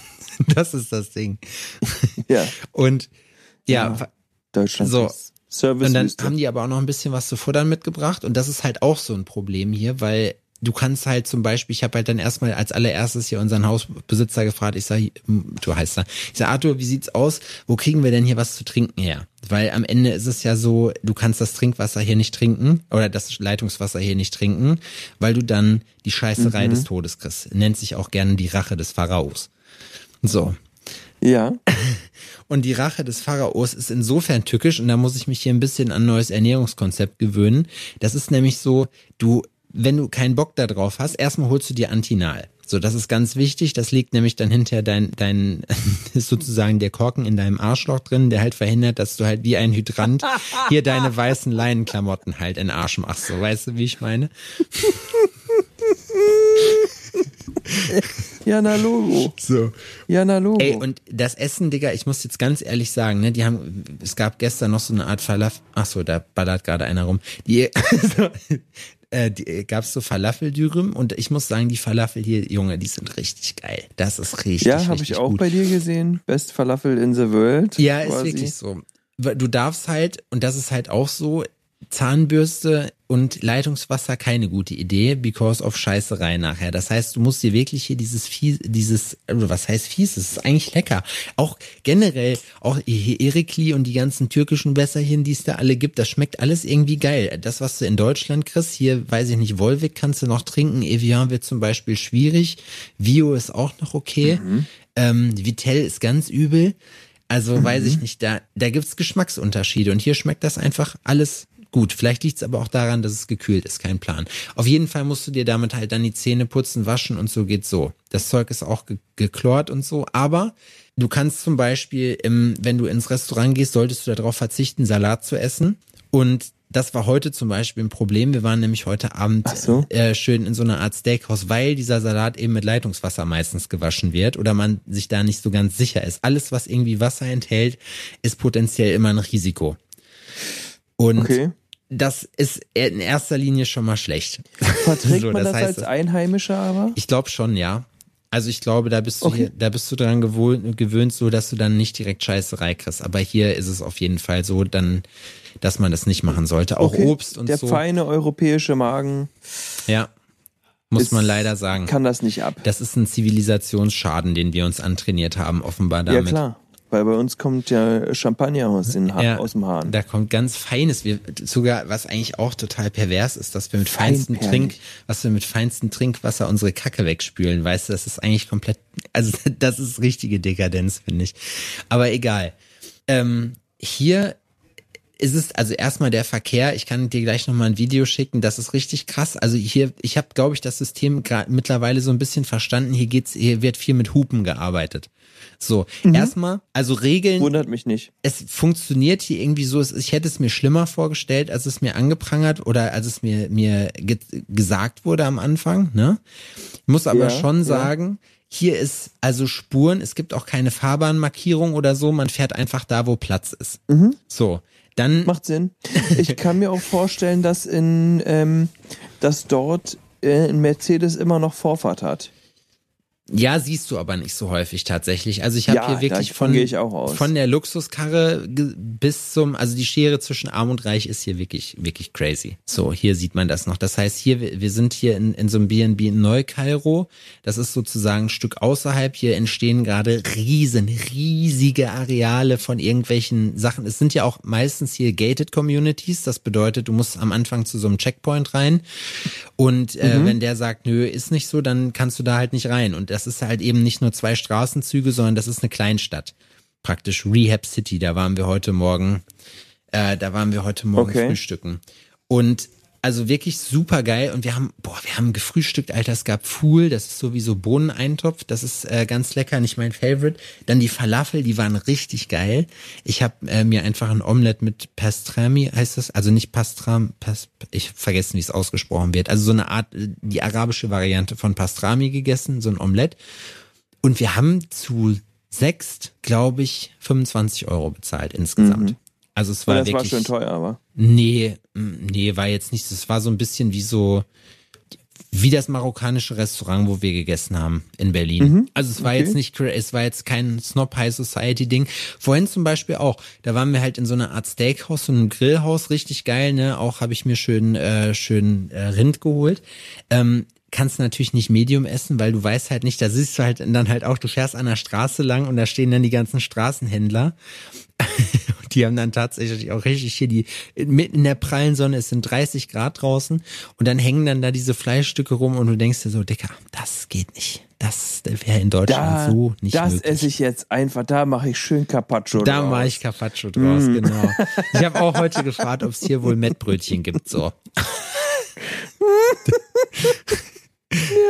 Das ist das Ding. Ja. Und ja, Ja. Deutschland So. ist Service. Und dann haben die aber auch noch ein bisschen was zu futtern mitgebracht und das ist halt auch so ein Problem hier, weil du kannst halt zum Beispiel, ich habe halt dann erstmal als allererstes hier unseren Hausbesitzer gefragt, ich sag, du heißt da, ich sag, Arthur, wie sieht's aus? Wo kriegen wir denn hier was zu trinken her? Weil am Ende ist es ja so, du kannst das Trinkwasser hier nicht trinken oder das Leitungswasser hier nicht trinken, weil du dann die Scheißerei des Todes kriegst. Nennt sich auch gerne die Rache des Pharaos. So. ja. Und die Rache des Pharaos ist insofern tückisch und da muss ich mich hier ein bisschen an ein neues Ernährungskonzept gewöhnen. Das ist nämlich so, du, wenn du keinen Bock da drauf hast, erstmal holst du dir Antinal. So, das ist ganz wichtig. Das liegt nämlich dann hinter dein, dein, ist sozusagen der Korken in deinem Arschloch drin, der halt verhindert, dass du halt wie ein Hydrant hier deine weißen Leinenklamotten halt in den Arsch machst. So, weißt du, wie ich meine? Ja, na Logo. So. Ja, na Logo. Ey, und das Essen, Digga, ich muss jetzt ganz ehrlich sagen, ne, die haben, es gab gestern noch so eine Art Falafel, ach so, da ballert gerade einer rum. Die, so, äh, die gab's so Falafeldürüm und ich muss sagen, die Falafel hier, Junge, die sind richtig geil. Das ist richtig, ja, habe ich auch gut. bei dir gesehen. Best Falafel in the world. Ja, ist quasi. wirklich so. Du darfst halt, und das ist halt auch so, Zahnbürste und Leitungswasser keine gute Idee, because of Scheißerei nachher. Das heißt, du musst dir wirklich hier dieses fies, dieses, was heißt fies? Es ist eigentlich lecker. Auch generell, auch hier Erikli und die ganzen türkischen Wässerchen, die es da alle gibt, das schmeckt alles irgendwie geil. Das, was du in Deutschland kriegst, hier, weiß ich nicht, Wolwig kannst du noch trinken, Evian wird zum Beispiel schwierig, Vio ist auch noch okay, ähm, Vitell ist ganz übel. Also weiß ich nicht, da, da gibt's Geschmacksunterschiede und hier schmeckt das einfach alles gut. Vielleicht liegt's aber auch daran, dass es gekühlt ist, kein Plan. Auf jeden Fall musst du dir damit halt dann die Zähne putzen, waschen und so geht's so. Das Zeug ist auch ge geklort und so, aber du kannst zum Beispiel, im, wenn du ins Restaurant gehst, solltest du darauf verzichten, Salat zu essen und das war heute zum Beispiel ein Problem. Wir waren nämlich heute Abend so. äh, schön in so einer Art Steakhouse, weil dieser Salat eben mit Leitungswasser meistens gewaschen wird oder man sich da nicht so ganz sicher ist. Alles, was irgendwie Wasser enthält, ist potenziell immer ein Risiko. Und Okay. Das ist in erster Linie schon mal schlecht. Verträgt So, man das das, heißt, als Einheimischer aber? Ich glaube schon, ja. Also ich glaube, da bist du Okay. hier, da bist du dran gewohnt, gewöhnt, so dass du dann nicht direkt Scheißerei kriegst. Aber hier ist es auf jeden Fall so, dann, dass man das nicht machen sollte. Auch Okay. Obst und Der so. feine europäische Magen Ja. Muss ist- man leider sagen. kann das nicht ab. Das ist ein Zivilisationsschaden, den wir uns antrainiert haben, offenbar Ja damit. klar, weil bei uns kommt ja Champagner aus, Ja, aus dem Hahn. Da kommt ganz feines, wir, sogar, was eigentlich auch total pervers ist, dass wir mit feinstem. Trink, was wir mit feinstem Trinkwasser unsere Kacke wegspülen, weißt du, das ist eigentlich komplett, also das ist richtige Dekadenz, finde ich. Aber egal. Ähm, hier ist es also erstmal der Verkehr. Ich kann dir gleich nochmal ein Video schicken. Das ist richtig krass. Also hier, ich habe, glaube ich, das System gerade mittlerweile so ein bisschen verstanden. Hier geht's, hier wird viel mit Hupen gearbeitet. So, erstmal, also Regeln Wundert mich nicht. es funktioniert hier irgendwie so, ich hätte es mir schlimmer vorgestellt, als es mir angeprangert oder als es mir, mir ge gesagt wurde am Anfang, ne? Ich muss aber Ja, schon ja. sagen, hier ist also Spuren, es gibt auch keine Fahrbahnmarkierung oder so, man fährt einfach da, wo Platz ist. Mhm. So, dann, Macht Sinn. Ich kann mir auch vorstellen, dass in ähm, dass dort äh, Mercedes immer noch Vorfahrt hat. Ja, siehst du aber nicht so häufig tatsächlich. Also ich habe Ja, hier wirklich von, von der Luxuskarre bis zum, also die Schere zwischen Arm und Reich ist hier wirklich, wirklich crazy. So, hier sieht man das noch. Das heißt, hier, wir sind hier in, in so einem B&B in Neukairo. Das ist sozusagen ein Stück außerhalb. Hier entstehen gerade riesen, riesige Areale von irgendwelchen Sachen. Es sind ja auch meistens hier gated Communities. Das bedeutet, du musst am Anfang zu so einem Checkpoint rein. Und äh, Mhm. wenn der sagt, nö, ist nicht so, dann kannst du da halt nicht rein. Und das ist halt eben nicht nur zwei Straßenzüge, sondern das ist eine Kleinstadt. Praktisch Rehab City, da waren wir heute Morgen, äh, da waren wir heute Morgen Okay. frühstücken. Und Also wirklich super geil. Und wir haben, boah, wir haben gefrühstückt, Alter. Es gab Fuhl, das ist sowieso Bohneneintopf. Das ist äh, ganz lecker, nicht mein Favorite. Dann die Falafel, die waren richtig geil. Ich habe äh, mir einfach ein Omelette mit Pastrami, heißt das? Also nicht Pastram, Pas, ich vergessen, wie es ausgesprochen wird. Also so eine Art, äh, die arabische Variante von Pastrami gegessen, so ein Omelette. Und wir haben zu sechst, glaube ich, 25 Euro bezahlt insgesamt. Mhm. Also es war das wirklich. war schon teuer, aber. Nee, nee, war jetzt nicht. Es war so ein bisschen wie so wie das marokkanische Restaurant, wo wir gegessen haben in Berlin. Mhm, also es war okay. jetzt nicht, es war jetzt kein Snob High Society Ding. Vorhin zum Beispiel auch, da waren wir halt in so einer Art Steakhouse, so einem Grillhaus, richtig geil, ne? Auch habe ich mir schön, äh, schön äh, Rind geholt. Ähm, kannst natürlich nicht Medium essen, weil du weißt halt nicht, da siehst du halt dann halt auch, du fährst an der Straße lang und da stehen dann die ganzen Straßenhändler. die haben dann tatsächlich auch richtig hier die, mitten in der prallen Sonne, es sind 30 Grad draußen und dann hängen dann da diese Fleischstücke rum und du denkst dir so, Dicker, das geht nicht. Das wäre in Deutschland Da, so nicht das möglich. esse ich jetzt einfach, da mache ich schön Carpaccio Da draus. mache ich Carpaccio draus, Mm. genau. Ich habe auch heute gefragt, ob es hier wohl Mettbrötchen gibt, so.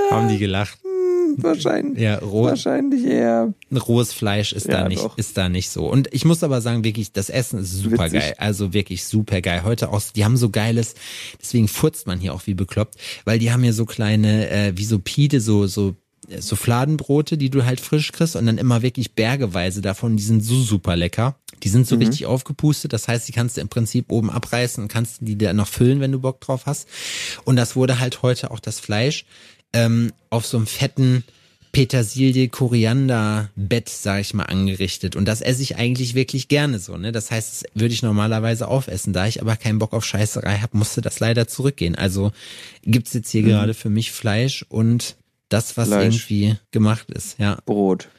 Haben die gelacht. Wahrscheinlich, Ja, roh, wahrscheinlich eher. rohes Fleisch ist Ja, da nicht, doch. ist da nicht so. Und ich muss aber sagen, wirklich, das Essen ist super Witzig. geil. Also wirklich super geil. Heute auch, die haben so geiles, deswegen furzt man hier auch wie bekloppt, weil die haben hier so kleine, äh, wie so Pide, so, so, so Fladenbrote, die du halt frisch kriegst und dann immer wirklich bergeweise davon, die sind so super lecker. Die sind Mhm. so richtig aufgepustet, das heißt, die kannst du im Prinzip oben abreißen und kannst die dann noch füllen, wenn du Bock drauf hast. Und das wurde halt heute auch das Fleisch ähm, auf so einem fetten Petersilie, Koriander Bett, sag ich mal, angerichtet. Und das esse ich eigentlich wirklich gerne so, ne? Das heißt, das würde ich normalerweise aufessen. Da ich aber keinen Bock auf Scheißerei habe, musste das leider zurückgehen. Also gibt's jetzt hier gerade für mich Fleisch und das, was Fleisch. irgendwie gemacht ist, ja. Brot.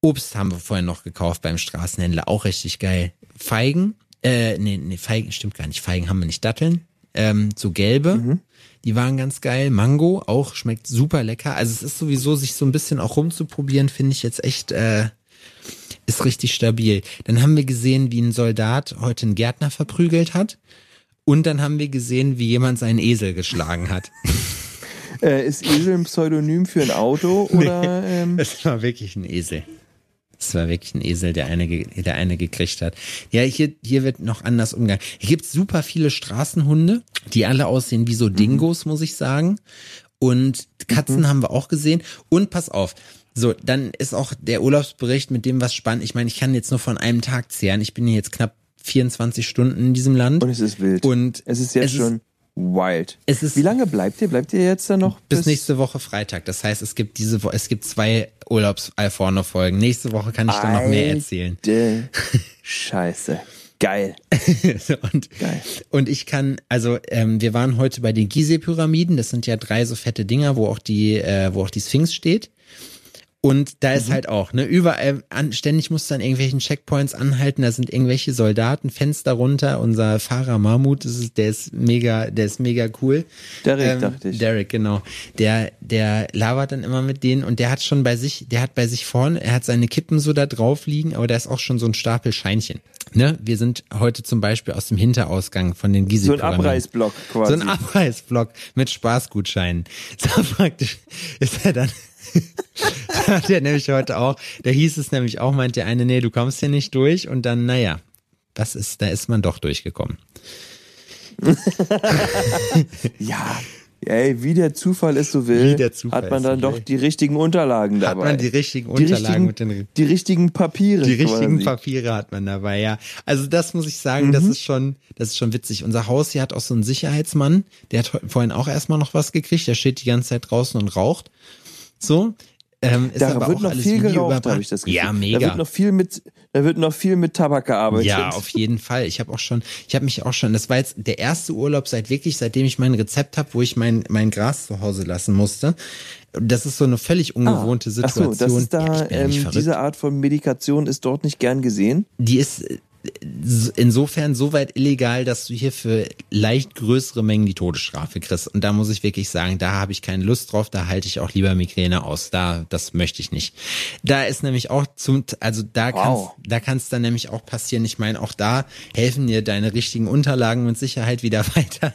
Obst haben wir vorher noch gekauft beim Straßenhändler, auch richtig geil. Feigen, äh, nee, nee, Feigen, stimmt gar nicht. Feigen haben wir nicht, Datteln. Ähm, so gelbe, die waren ganz geil. Mango, auch schmeckt super lecker. Also es ist sowieso, sich so ein bisschen auch rumzuprobieren, finde ich jetzt echt, äh, ist richtig stabil. Dann haben wir gesehen, wie ein Soldat heute einen Gärtner verprügelt hat. Und dann haben wir gesehen, wie jemand seinen Esel geschlagen hat. Äh, ist Esel ein Pseudonym für ein Auto oder? Ähm, Es war wirklich ein Esel. Es war wirklich ein Esel, der eine, der eine gekriegt hat. Ja, hier, hier wird noch anders umgegangen. Hier gibt's super viele Straßenhunde, die alle aussehen wie so Dingos, muss ich sagen. Und Katzen haben wir auch gesehen. Und pass auf. So, dann ist auch der Urlaubsbericht mit dem was spannend. Ich meine, ich kann jetzt nur von einem Tag zehren. Ich bin hier jetzt knapp 24 Stunden in diesem Land. und es ist wild. Und es ist jetzt es ist- schon wild. Wie lange bleibt ihr? Bleibt ihr jetzt dann noch bis nächste Woche Freitag. Das heißt, es gibt diese Woche, es gibt zwei Urlaubs-Alforno-Folgen. Nächste Woche kann ich dann noch mehr erzählen. Scheiße. Geil. und, Geil. und ich kann, also ähm, wir waren heute bei den Gizeh-Pyramiden, das sind ja drei so fette Dinger, wo auch die, äh, wo auch die Sphinx steht. Und da Mhm. ist halt auch, ne, überall, an, ständig musst du an irgendwelchen Checkpoints anhalten, da sind irgendwelche Soldaten, Fenster runter, unser Fahrer Mahmut, das ist, der ist mega, der ist mega cool. Derek, dachte ich. Derek, genau. Der, der labert dann immer mit denen und der hat schon bei sich, der hat bei sich vorne, er hat seine Kippen so da drauf liegen, aber da ist auch schon so ein Stapel Scheinchen. Ne? Wir sind heute zum Beispiel aus dem Hinterausgang von den gizeh So ein Abreißblock quasi. So ein Abreißblock mit Spaßgutscheinen. So praktisch ist er dann. hat er nämlich heute auch, da hieß es nämlich auch, meint der eine, nee, du kommst hier nicht durch und dann, naja, das ist, da ist man doch durchgekommen. ja. Ey, wie der Zufall es so will, der hat man dann doch will. die richtigen Unterlagen Hat dabei. man die richtigen Die Unterlagen richtigen, mit den die richtigen Papiere. Die richtigen. Papiere hat man dabei, ja. Also das muss ich sagen, das ist schon, das ist schon witzig. Unser Haus hier hat auch so einen Sicherheitsmann, der hat vorhin auch erstmal noch was gekriegt, der steht die ganze Zeit draußen und raucht. So. Ähm, ist Da aber wird noch viel geraucht, habe ich das Gefühl. Ja, Da mega. wird noch viel mit, da wird noch viel mit Tabak gearbeitet. Ja, auf jeden Fall. Ich habe auch schon, ich habe mich auch schon, das war jetzt der erste Urlaub seit wirklich, seitdem ich mein Rezept habe, wo ich mein, mein Gras zu Hause lassen musste. Das ist so eine völlig ungewohnte Ah, Ach Situation. so, das ist da, ja ähm, diese Art von Medikation ist dort nicht gern gesehen. die ist insofern so weit illegal, dass du hier für leicht größere Mengen die Todesstrafe kriegst. Und da muss ich wirklich sagen, da habe ich keine Lust drauf, da halte ich auch lieber Migräne aus. Da, das möchte ich nicht. Da ist nämlich auch zum, also da Wow. kann's, da kann es dann nämlich auch passieren. Ich meine, auch da helfen dir deine richtigen Unterlagen mit Sicherheit wieder weiter.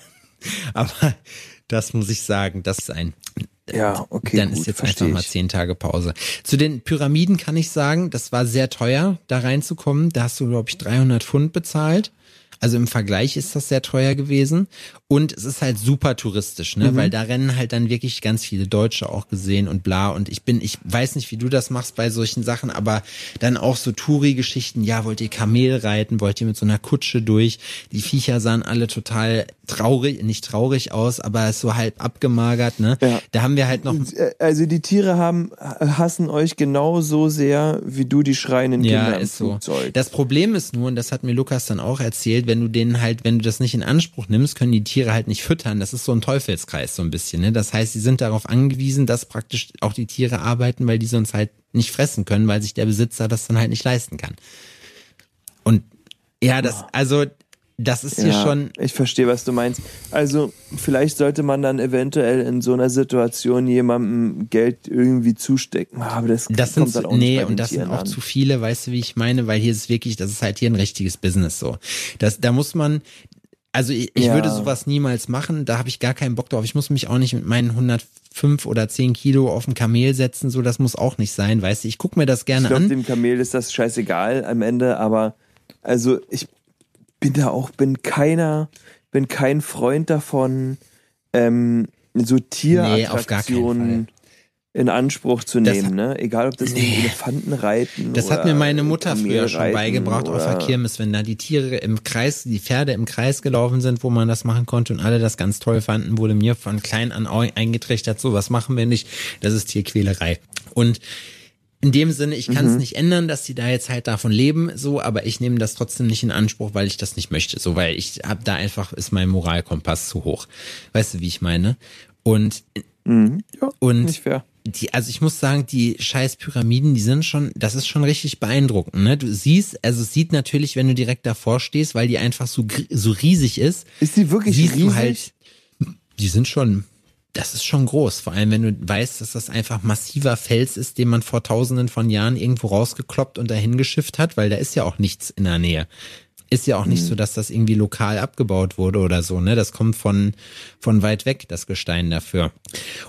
Aber das muss ich sagen, das ist ein ja, okay. Dann gut, ist jetzt einfach mal zehn Tage Pause. Zu den Pyramiden kann ich sagen, das war sehr teuer, da reinzukommen. Da hast du, glaube ich, 300 Pfund bezahlt. Also im Vergleich ist das sehr teuer gewesen. Und es ist halt super touristisch, ne? Weil da rennen halt dann wirklich ganz viele Deutsche auch gesehen und bla. Und ich bin, ich weiß nicht, wie du das machst bei solchen Sachen, aber dann auch so Touri-Geschichten. Ja, wollt ihr Kamel reiten? Wollt ihr mit so einer Kutsche durch? Die Viecher sahen alle total traurig, nicht traurig aus, aber so halb abgemagert, ne? Ja. Da haben wir halt noch Also die Tiere haben hassen euch genauso sehr, wie du die schreienden Kinder Ja, im ist so. Flugzeug. Das Problem ist nur, und das hat mir Lukas dann auch erzählt, wenn du denen halt, wenn du das nicht in Anspruch nimmst, können die Tiere halt nicht füttern. Das ist so ein Teufelskreis so ein bisschen. Ne? Das heißt, sie sind darauf angewiesen, dass praktisch auch die Tiere arbeiten, weil die sonst halt nicht fressen können, weil sich der Besitzer das dann halt nicht leisten kann. Und ja, das, also das ist hier ja, schon. Ich verstehe, was du meinst. Also vielleicht sollte man dann eventuell in so einer Situation jemandem Geld irgendwie zustecken. Aber das, Das kommt sind dann auch nicht nee den und das sind Tieren auch an. zu viele, weißt du, wie ich meine, weil hier ist wirklich, das ist halt hier ein richtiges Business so. Das, da muss man, also ich, ich Ja. würde sowas niemals machen, da habe ich gar keinen Bock drauf. Ich muss mich auch nicht mit meinen 105 oder 10 Kilo auf ein Kamel setzen, so das muss auch nicht sein, weißt du. Ich gucke mir das Ich gerne glaube, an. dem Kamel ist das scheißegal am Ende, aber also ich bin da auch, bin keiner, bin kein Freund davon, ähm, so Nee, Tierattraktionen in Anspruch zu Das nehmen, ne? Egal ob das nee. Elefanten reiten Das hat mir meine Mutter früher schon beigebracht auf der Kirmes, wenn da die Tiere im Kreis, die Pferde im Kreis gelaufen sind, wo man das machen konnte und alle das ganz toll fanden, wurde mir von klein an eingetrichtert, so was machen wir nicht, das ist Tierquälerei. Und in dem Sinne, ich kann es nicht ändern, dass die da jetzt halt davon leben, so, aber ich nehme das trotzdem nicht in Anspruch, weil ich das nicht möchte, so, weil ich hab da einfach, ist mein Moralkompass zu hoch. Weißt du, wie ich meine? Und, Ja, und nicht fair. die, also ich muss sagen, die scheiß Pyramiden, die sind schon, das ist schon richtig beeindruckend, ne? Du siehst, also es sieht natürlich, wenn du direkt davor stehst, weil die einfach so, gr- so riesig ist, Ist die wirklich riesig? halt, die sind schon, das ist schon groß, vor allem wenn du weißt, dass das einfach massiver Fels ist, den man vor tausenden von Jahren irgendwo rausgekloppt und dahin geschifft hat, weil da ist ja auch nichts in der Nähe. Ist ja auch Mhm. nicht so, dass das irgendwie lokal abgebaut wurde oder so, ne? Das kommt von, von weit weg, das Gestein dafür.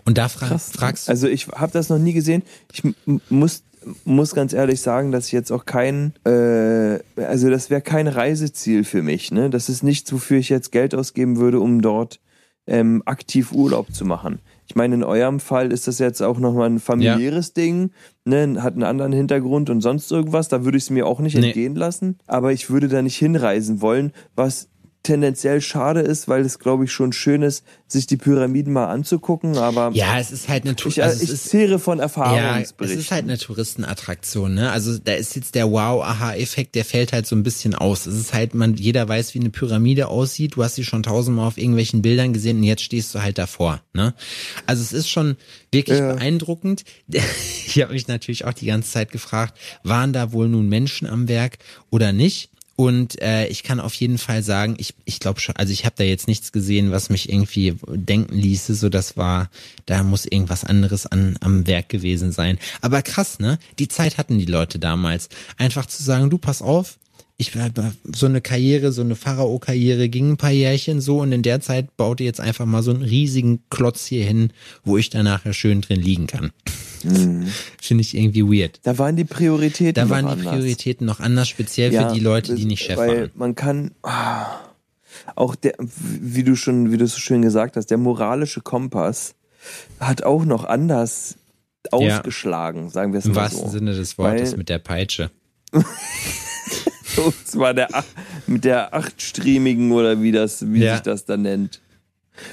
Und da fra fragst du, Also ich habe das noch nie gesehen. Ich muss muss ganz ehrlich sagen, dass ich jetzt auch kein, äh, also das wäre kein Reiseziel für mich. Ne? Das ist nichts, wofür ich jetzt Geld ausgeben würde, um dort ähm, aktiv Urlaub zu machen. Ich meine, in eurem Fall ist das jetzt auch nochmal ein familiäres Ding, ne? hat einen anderen Hintergrund und sonst irgendwas. Da würde ich es mir auch nicht Nee. entgehen lassen. Aber ich würde da nicht hinreisen wollen, was tendenziell schade ist, weil es, glaube ich, schon schön ist, sich die Pyramiden mal anzugucken. Aber ja, es ist halt eine, Tu- ich, also ich zehre von Ja, es Erfahrungsberichten. ist halt eine Touristenattraktion, ne? Also da ist jetzt der Wow-Aha-Effekt, der fällt halt so ein bisschen aus. Es ist halt, man, jeder weiß, wie eine Pyramide aussieht. Du hast sie schon tausendmal auf irgendwelchen Bildern gesehen und jetzt stehst du halt davor, ne? Also es ist schon wirklich Ja. beeindruckend. Ich habe mich natürlich auch die ganze Zeit gefragt, waren da wohl nun Menschen am Werk oder nicht? Und äh, ich kann auf jeden Fall sagen, ich, ich glaube schon, also ich habe da jetzt nichts gesehen, was mich irgendwie denken ließe, so das war, da muss irgendwas anderes an, am Werk gewesen sein. Aber krass, ne? Die Zeit hatten die Leute damals. Einfach zu sagen, du pass auf, ich so eine Karriere, so eine Pharao-Karriere ging ein paar Jährchen so und in der Zeit baut ihr jetzt einfach mal so einen riesigen Klotz hier hin, wo ich dann nachher schön drin liegen kann. Finde ich irgendwie weird. da waren die Prioritäten Da noch waren die anders. Prioritäten noch anders, speziell Ja, für die Leute, die nicht Chef weil waren. man kann ah, auch der, wie du schon, wie du so schön gesagt hast, der moralische Kompass hat auch noch anders Ja. ausgeschlagen, sagen wir es Im mal wahrsten so. Sinne des Wortes Weil- mit der Peitsche. Und zwar der, mit der achtstriebigen oder wie das, wie Ja. sich das da nennt.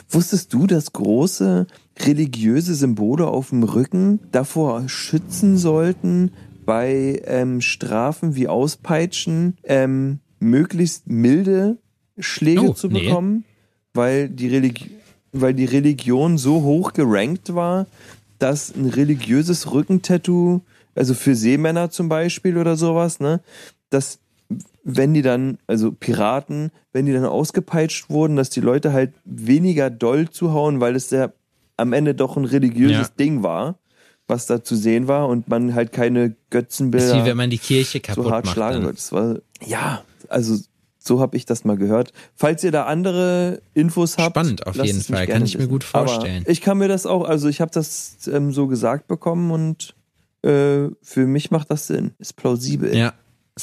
Wusstest du, dass große religiöse Symbole auf dem Rücken davor schützen sollten, bei ähm, Strafen wie Auspeitschen ähm, möglichst milde Schläge Oh, zu nee. bekommen, weil die, Religi weil die Religion so hoch gerankt war, dass ein religiöses Rückentattoo, also für Seemänner zum Beispiel oder sowas, ne, dass wenn die dann, also Piraten, wenn die dann ausgepeitscht wurden, dass die Leute halt weniger doll zuhauen, weil es ja am Ende doch ein religiöses Ja. Ding war, was da zu sehen war und man halt keine Ist wie Götzenbilder wenn man die Kirche kaputt so hart macht. schlagen wird. Das war, ja, also So habe ich das mal gehört. Falls ihr da andere Infos habt. Spannend auf jeden Fall. Kann ich mir gut vorstellen. Aber ich kann mir das auch, also ich habe das ähm, so gesagt bekommen und äh, für mich macht das Sinn. Ist plausibel. Ja,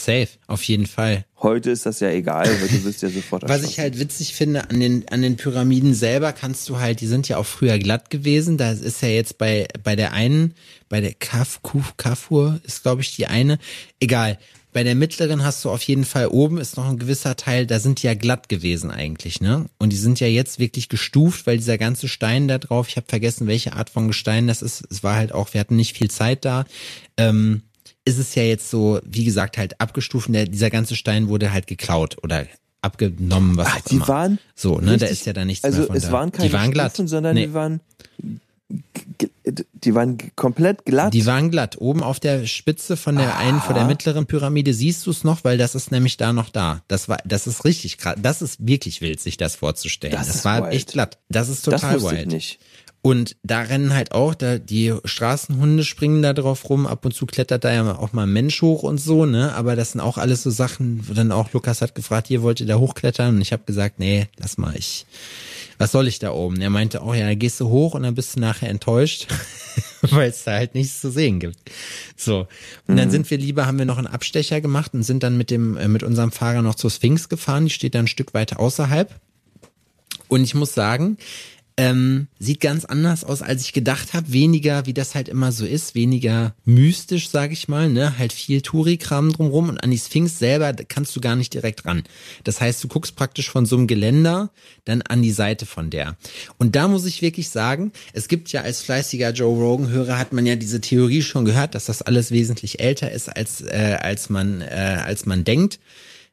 safe, auf jeden Fall. Heute ist das ja egal, weil du wirst ja sofort Was ich halt witzig finde, an den, an den Pyramiden selber kannst du halt, die sind ja auch früher glatt gewesen. Da ist ja jetzt bei, bei der einen, bei der Kaf, Kuf, Kafur ist glaube ich die eine. Egal. Bei der mittleren hast du auf jeden Fall oben ist noch ein gewisser Teil, da sind die ja glatt gewesen eigentlich, ne? Und die sind ja jetzt wirklich gestuft, weil dieser ganze Stein da drauf, ich habe vergessen, welche Art von Gestein das ist. Es war halt auch, wir hatten nicht viel Zeit da. Ähm, ist es ja jetzt so, wie gesagt, halt abgestuft. Der, dieser ganze Stein wurde halt geklaut oder abgenommen, was Ach, auch die immer. waren so, ne, da richtig- ist ja da nichts Also mehr von es da. waren keine die waren glatt, Stufen, sondern Nee, die waren die waren komplett glatt. die waren glatt. Oben auf der Spitze von der einen, von der mittleren Pyramide siehst du es noch, weil das ist nämlich da noch da. Das war, das ist richtig krass. Das ist wirklich wild, sich das vorzustellen. Das Das, war wild. echt glatt. Das ist das total wusste wild. ich nicht. Und da rennen halt auch, da die Straßenhunde springen da drauf rum, ab und zu klettert da ja auch mal ein Mensch hoch und so, ne? Aber das sind auch alles so Sachen, wo dann auch Lukas hat gefragt, hier wollt ihr da hochklettern? Und ich habe gesagt, nee, lass mal, ich, was soll ich da oben? Er meinte auch, ja, da gehst du hoch und dann bist du nachher enttäuscht, weil es da halt nichts zu sehen gibt. So. Und dann sind wir lieber, haben wir noch einen Abstecher gemacht und sind dann mit dem, äh, mit unserem Fahrer noch zur Sphinx gefahren, die steht da ein Stück weiter außerhalb. Und ich muss sagen, ähm, sieht ganz anders aus, als ich gedacht habe. Weniger, wie das halt immer so ist, weniger mystisch, sag ich mal, ne? Halt viel Touri-Kram drumrum und an die Sphinx selber kannst du gar nicht direkt ran. Das heißt, du guckst praktisch von so einem Geländer dann an die Seite von der. Und da muss ich wirklich sagen, es gibt ja als fleißiger Joe Rogan-Hörer hat man ja diese Theorie schon gehört, dass das alles wesentlich älter ist, als, äh, als man, äh, als man denkt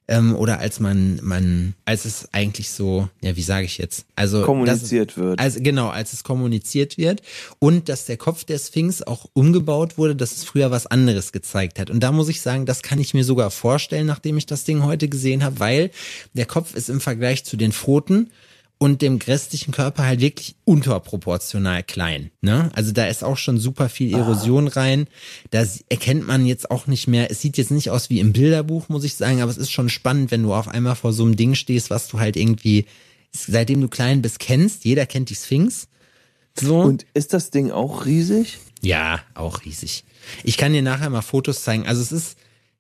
ähm, oder als man, man, als es eigentlich so, ja, wie sage ich jetzt? Also Kommuniziert das, wird. Also genau, als es kommuniziert wird und dass der Kopf der Sphinx auch umgebaut wurde, dass es früher was anderes gezeigt hat. Und da muss ich sagen, das kann ich mir sogar vorstellen, nachdem ich das Ding heute gesehen habe, weil der Kopf ist im Vergleich zu den Pfoten und dem restlichen Körper halt wirklich unterproportional klein. Ne? Also da ist auch schon super viel Erosion rein. Da s- erkennt man jetzt auch nicht mehr, es sieht jetzt nicht aus wie im Bilderbuch, muss ich sagen, aber es ist schon spannend, wenn du auf einmal vor so einem Ding stehst, was du halt irgendwie, seitdem du klein bist, kennst. Jeder kennt die Sphinx. So. Und ist das Ding auch riesig? Ja, auch riesig. Ich kann dir nachher mal Fotos zeigen. Also es ist,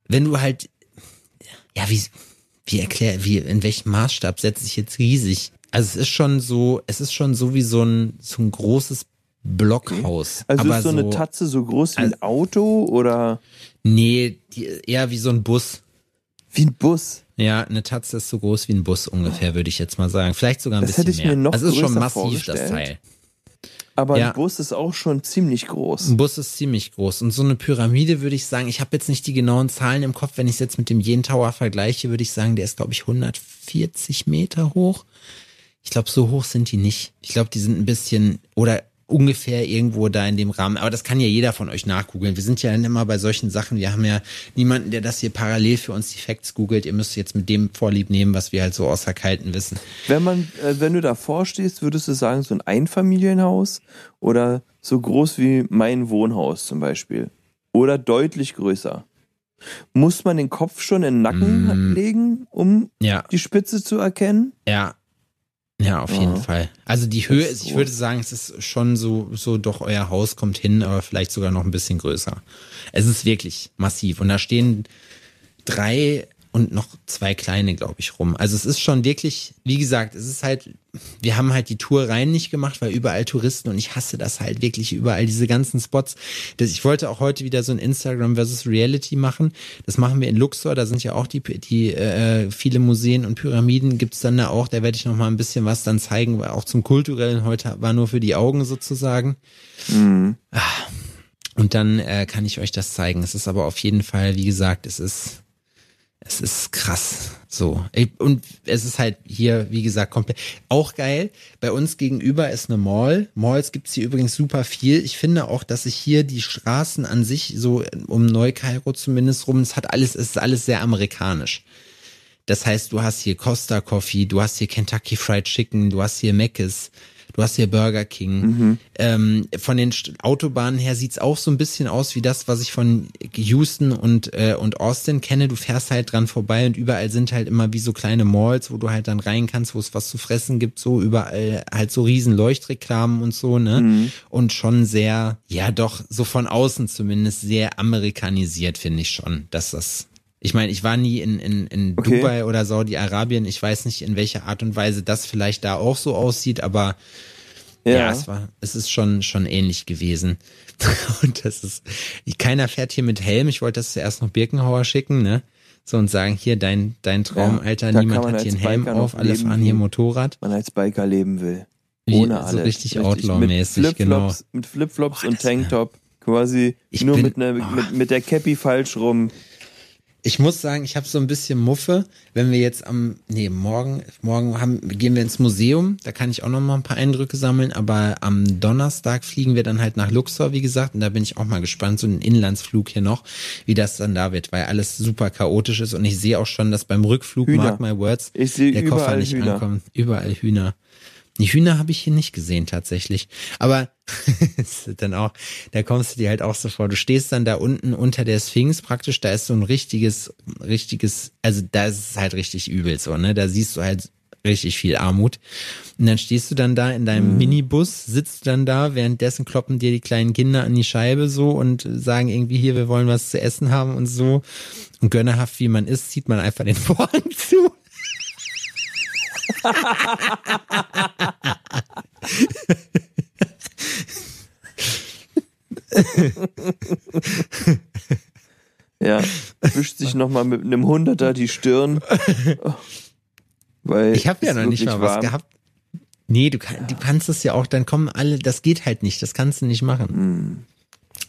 wenn du halt, ja, wie, wie erklär, wie, in welchem Maßstab setze ich jetzt riesig? Also es ist schon so, es ist schon so wie so ein, so ein großes Blockhaus. Also aber ist so eine Tatze so groß wie ein Auto oder Nee, die, eher wie so ein Bus. wie ein Bus? Ja, eine Tatze ist so groß wie ein Bus ungefähr, würde ich jetzt mal sagen. Vielleicht sogar ein Das bisschen hätte ich mehr. mir noch also es ist schon massiv, das. Teil. Aber Ja. ein Bus ist auch schon ziemlich groß. Ein Bus ist ziemlich groß. Und so eine Pyramide würde ich sagen, ich habe jetzt nicht die genauen Zahlen im Kopf, wenn ich es jetzt mit dem Yen Tower vergleiche, würde ich sagen, der ist, glaube ich, 140 Meter hoch. Ich glaube, so hoch sind die nicht. Ich glaube, die sind ein bisschen oder ungefähr irgendwo da in dem Rahmen. Aber das kann ja jeder von euch nachgoogeln. Wir sind ja immer bei solchen Sachen. Wir haben ja niemanden, der das hier parallel für uns die Facts googelt. Ihr müsst jetzt mit dem Vorlieb nehmen, was wir halt so außer Kalten wissen. Wenn man, äh, wenn du davor stehst, würdest du sagen, so ein Einfamilienhaus oder so groß wie mein Wohnhaus zum Beispiel? Oder deutlich größer? Muss man den Kopf schon in den Nacken Mm. legen, um Ja, die Spitze zu erkennen? Ja. Ja, auf jeden Ja. Fall. Also die Höhe ist ich würde sagen, es ist schon so, so doch euer Haus kommt hin, aber vielleicht sogar noch ein bisschen größer. Es ist wirklich massiv. Und da stehen drei und noch zwei kleine, glaube ich, rum. Also es ist schon wirklich, wie gesagt, es ist halt, wir haben halt die Tour rein nicht gemacht, weil überall Touristen und ich hasse das halt wirklich überall, diese ganzen Spots. Das, ich wollte auch heute wieder so ein Instagram versus Reality machen. Das machen wir in Luxor, da sind ja auch die, die äh, viele Museen und Pyramiden gibt's dann da auch. Da werde ich noch mal ein bisschen was dann zeigen, weil auch zum Kulturellen heute war nur für die Augen sozusagen. Ah. Und dann äh, kann ich euch das zeigen. Es ist aber auf jeden Fall, wie gesagt, es ist es ist krass. So. Und es ist halt hier, wie gesagt, komplett. Auch geil. Bei uns gegenüber ist eine Mall. Malls gibt's hier übrigens super viel. Ich finde auch, dass sich hier die Straßen an sich, so um Neu-Kairo zumindest rum, es hat alles, es ist alles sehr amerikanisch. Das heißt, du hast hier Costa Coffee, du hast hier Kentucky Fried Chicken, du hast hier Mc's, du hast hier Burger King. Mhm. Ähm, von den Autobahnen her sieht's auch so ein bisschen aus wie das, was ich von Houston und, äh, und Austin kenne. Du fährst halt dran vorbei und überall sind halt immer wie so kleine Malls, wo du halt dann rein kannst, wo es was zu fressen gibt, so überall halt so riesen Leuchtreklamen und so, ne? Mhm. Und schon sehr, ja doch, so von außen zumindest sehr amerikanisiert, finde ich schon, dass das ich meine, ich war nie in, in, in Okay. Dubai oder Saudi-Arabien. Ich weiß nicht, in welcher Art und Weise das vielleicht da auch so aussieht, aber ja, es war, es ist schon, schon ähnlich gewesen. Und das ist, keiner fährt hier mit Helm. Ich wollte das zuerst noch Birkenhauer schicken, ne? So und sagen, hier dein, dein Traum, Ja, Alter, niemand hat hier einen Helm Biker auf, alle fahren hier Motorrad. man als Biker leben will. Ohne so alles. richtig Outlaw-mäßig, Mit genau. Flipflops, mit Flipflops Boah, und Tanktop. Quasi Ich nur bin- mit, einer, oh. mit, mit der Cappy falsch rum. Ich muss sagen, ich habe so ein bisschen Muffe, wenn wir jetzt am, nee, morgen, morgen haben, gehen wir ins Museum, da kann ich auch noch mal ein paar Eindrücke sammeln, aber am Donnerstag fliegen wir dann halt nach Luxor, wie gesagt, und da bin ich auch mal gespannt, so ein Inlandsflug hier noch, wie das dann da wird, weil alles super chaotisch ist und ich sehe auch schon, dass beim Rückflug, Hühner. mark my words, der Koffer nicht Hühner. ankommt. Überall Hühner. Die Hühner habe ich hier nicht gesehen tatsächlich. Aber dann auch, da kommst du dir halt auch so vor. Du stehst dann da unten unter der Sphinx praktisch, da ist so ein richtiges, richtiges, also da ist es halt richtig übel so, ne? Da siehst du halt richtig viel Armut. Und dann stehst du dann da in deinem Minibus, sitzt dann da, währenddessen kloppen dir die kleinen Kinder an die Scheibe so und sagen irgendwie hier, wir wollen was zu essen haben und so. Und gönnerhaft wie man ist, zieht man einfach den Vorhang zu. Ja, wischt sich nochmal mit einem Hunderter die Stirn. Weil Ich habe ja noch nicht mal was warm. gehabt. Nee, du, kann, du kannst es ja auch, dann kommen alle, das geht halt nicht, das kannst du nicht machen.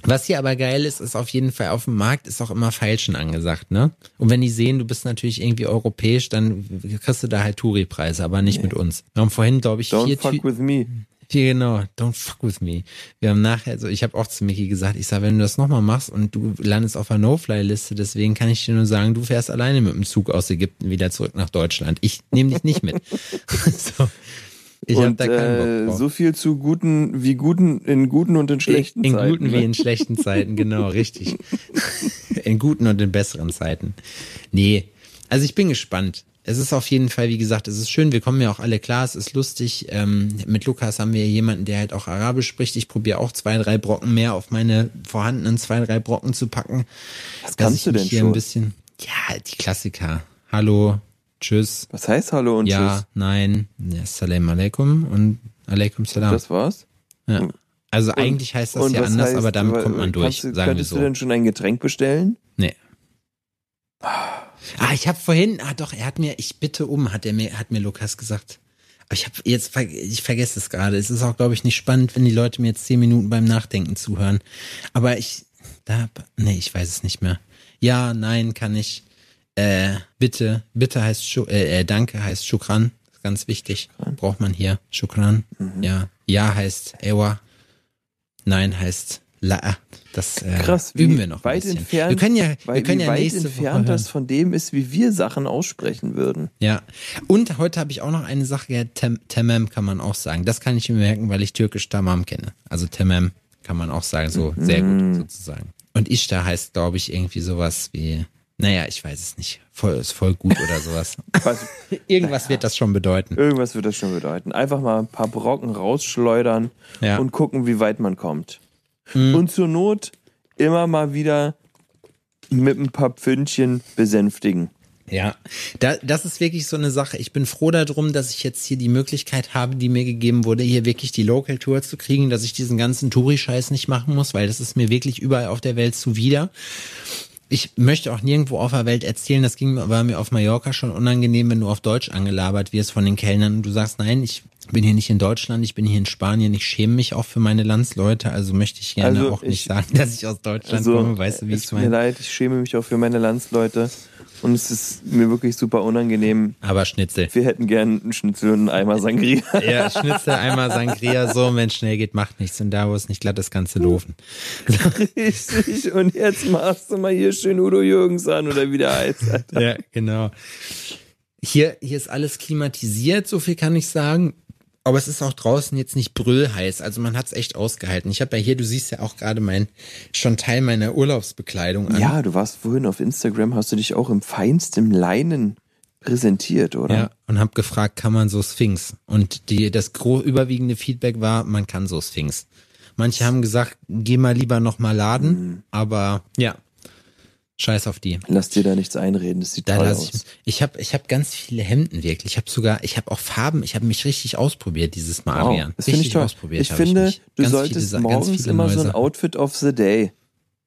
Was hier aber geil ist, ist auf jeden Fall auf dem Markt ist auch immer Feilschen angesagt, ne? Und wenn die sehen, du bist natürlich irgendwie europäisch, dann kriegst du da halt Touri-Preise, aber nicht mit uns. Wir haben vorhin, glaube ich, Don't vier, fuck Tü- with me. vier, genau, don't fuck with me. Wir haben nachher, also ich habe auch zu Mickey gesagt, ich sag, wenn du das nochmal machst und du landest auf der No-Fly-Liste, deswegen kann ich dir nur sagen, du fährst alleine mit dem Zug aus Ägypten wieder zurück nach Deutschland. Ich nehme dich nicht mit. so. Ich habe und da keinen Bock äh, drauf. so viel zu guten, wie guten, in guten und in schlechten in Zeiten. guten wie ne? in schlechten Zeiten, genau, richtig. in guten und in besseren Zeiten. Nee, also ich bin gespannt. Es ist auf jeden Fall, wie gesagt, es ist schön, wir kommen ja auch alle klar, es ist lustig. Ähm, mit Lukas haben wir jemanden, der halt auch Arabisch spricht. Ich probiere auch zwei, drei Brocken mehr auf meine vorhandenen zwei, drei Brocken zu packen. Was kannst ich du denn hier schon? ein bisschen, ja, die Klassiker. Hallo, tschüss, Was heißt Hallo und ja, Tschüss? nein, ja, Salam alaikum und alaikum salam. Das war's? Ja. Also eigentlich heißt das Und ja anders, heißt, aber damit kommt man durch, kannst sagen wir könntest so. du denn schon ein Getränk bestellen? Nee. Ah, ich habe vorhin, ah doch, er hat mir, ich bitte um, hat er mir, hat mir Lukas gesagt. Aber ich habe jetzt, ich vergesse es gerade. Es ist auch, glaube ich, nicht spannend, wenn die Leute mir jetzt zehn Minuten beim Nachdenken zuhören. Aber ich, da, nee, ich weiß es nicht mehr. Ja, nein, kann ich. Äh, bitte, bitte heißt, Schu äh, äh, danke heißt Shukran. Ist Ganz wichtig. Braucht man hier. Shukran. Mhm. Ja. Ja heißt Ewa. Nein heißt La. Das äh, Krass, üben wir noch ein weit bisschen. entfernt, wir können ja, weil, wir können ja weit nächste entfernt das von dem ist, wie wir Sachen aussprechen würden. Ja. Und heute habe ich auch noch eine Sache gehört. Tem Temem kann man auch sagen. Das kann ich mir merken, weil ich türkisch Tamam kenne. Also Temem kann man auch sagen, so sehr Mhm. gut sozusagen. Und Ishtar heißt, glaube ich, irgendwie sowas wie, naja, ich weiß es nicht. Voll, ist voll gut oder sowas. Was, Irgendwas wird das schon bedeuten. irgendwas wird das schon bedeuten. Einfach mal ein paar Brocken rausschleudern Ja. und gucken, wie weit man kommt. Mhm. Und zur Not immer mal wieder mit ein paar Pfündchen besänftigen. Ja, da, das ist wirklich so eine Sache. Ich bin froh darum, dass ich jetzt hier die Möglichkeit habe, die mir gegeben wurde, hier wirklich die Local Tour zu kriegen, dass ich diesen ganzen Touri-Scheiß nicht machen muss, weil das ist mir wirklich überall auf der Welt zuwider. Ich möchte auch nirgendwo auf der Welt erzählen, das ging, war mir auf Mallorca schon unangenehm, wenn du auf Deutsch angelabert wirst von den Kellnern und du sagst, nein, ich bin hier nicht in Deutschland, ich bin hier in Spanien, ich schäme mich auch für meine Landsleute, also möchte ich gerne Also auch nicht ich- sagen, dass ich aus Deutschland Also, komme, weißt du, wie es ich tut mir meine? leid, ich schäme mich auch für meine Landsleute. Und es ist mir wirklich super unangenehm. Aber Schnitzel. Wir hätten gern einen Schnitzel und einen Eimer Sangria. Ja, Schnitzel, einmal Sangria, so, wenn es schnell geht, macht nichts. Und da, wo es nicht glatt ist, kannst du laufen. Richtig. Und jetzt machst du mal hier schön Udo Jürgens an oder wie der heißt. Alter. Ja, genau. Hier, hier ist alles klimatisiert, so viel kann ich sagen. Aber es ist auch draußen jetzt nicht brüllheiß. Also man hat es echt ausgehalten. Ich habe ja hier, du siehst ja auch gerade mein schon Teil meiner Urlaubsbekleidung an. Ja, du warst vorhin auf Instagram, hast du dich auch im feinsten Leinen präsentiert, oder? Ja, und habe gefragt, kann man so Sphinx? Und die, das überwiegende Feedback war, man kann so Sphinx. Manche haben gesagt, geh mal lieber noch mal laden, Mhm. aber ja, scheiß auf die. Lass dir da nichts einreden, das sieht Da toll aus. ich, ich habe ich hab ganz viele Hemden wirklich. Ich habe sogar, ich habe auch Farben. Ich habe mich richtig ausprobiert dieses Mal, Wow, Adrian. das Richtig ich toll. ausprobiert. Ich finde, mich. du Ganz solltest viele morgens immer neue so ein. Outfit of the Day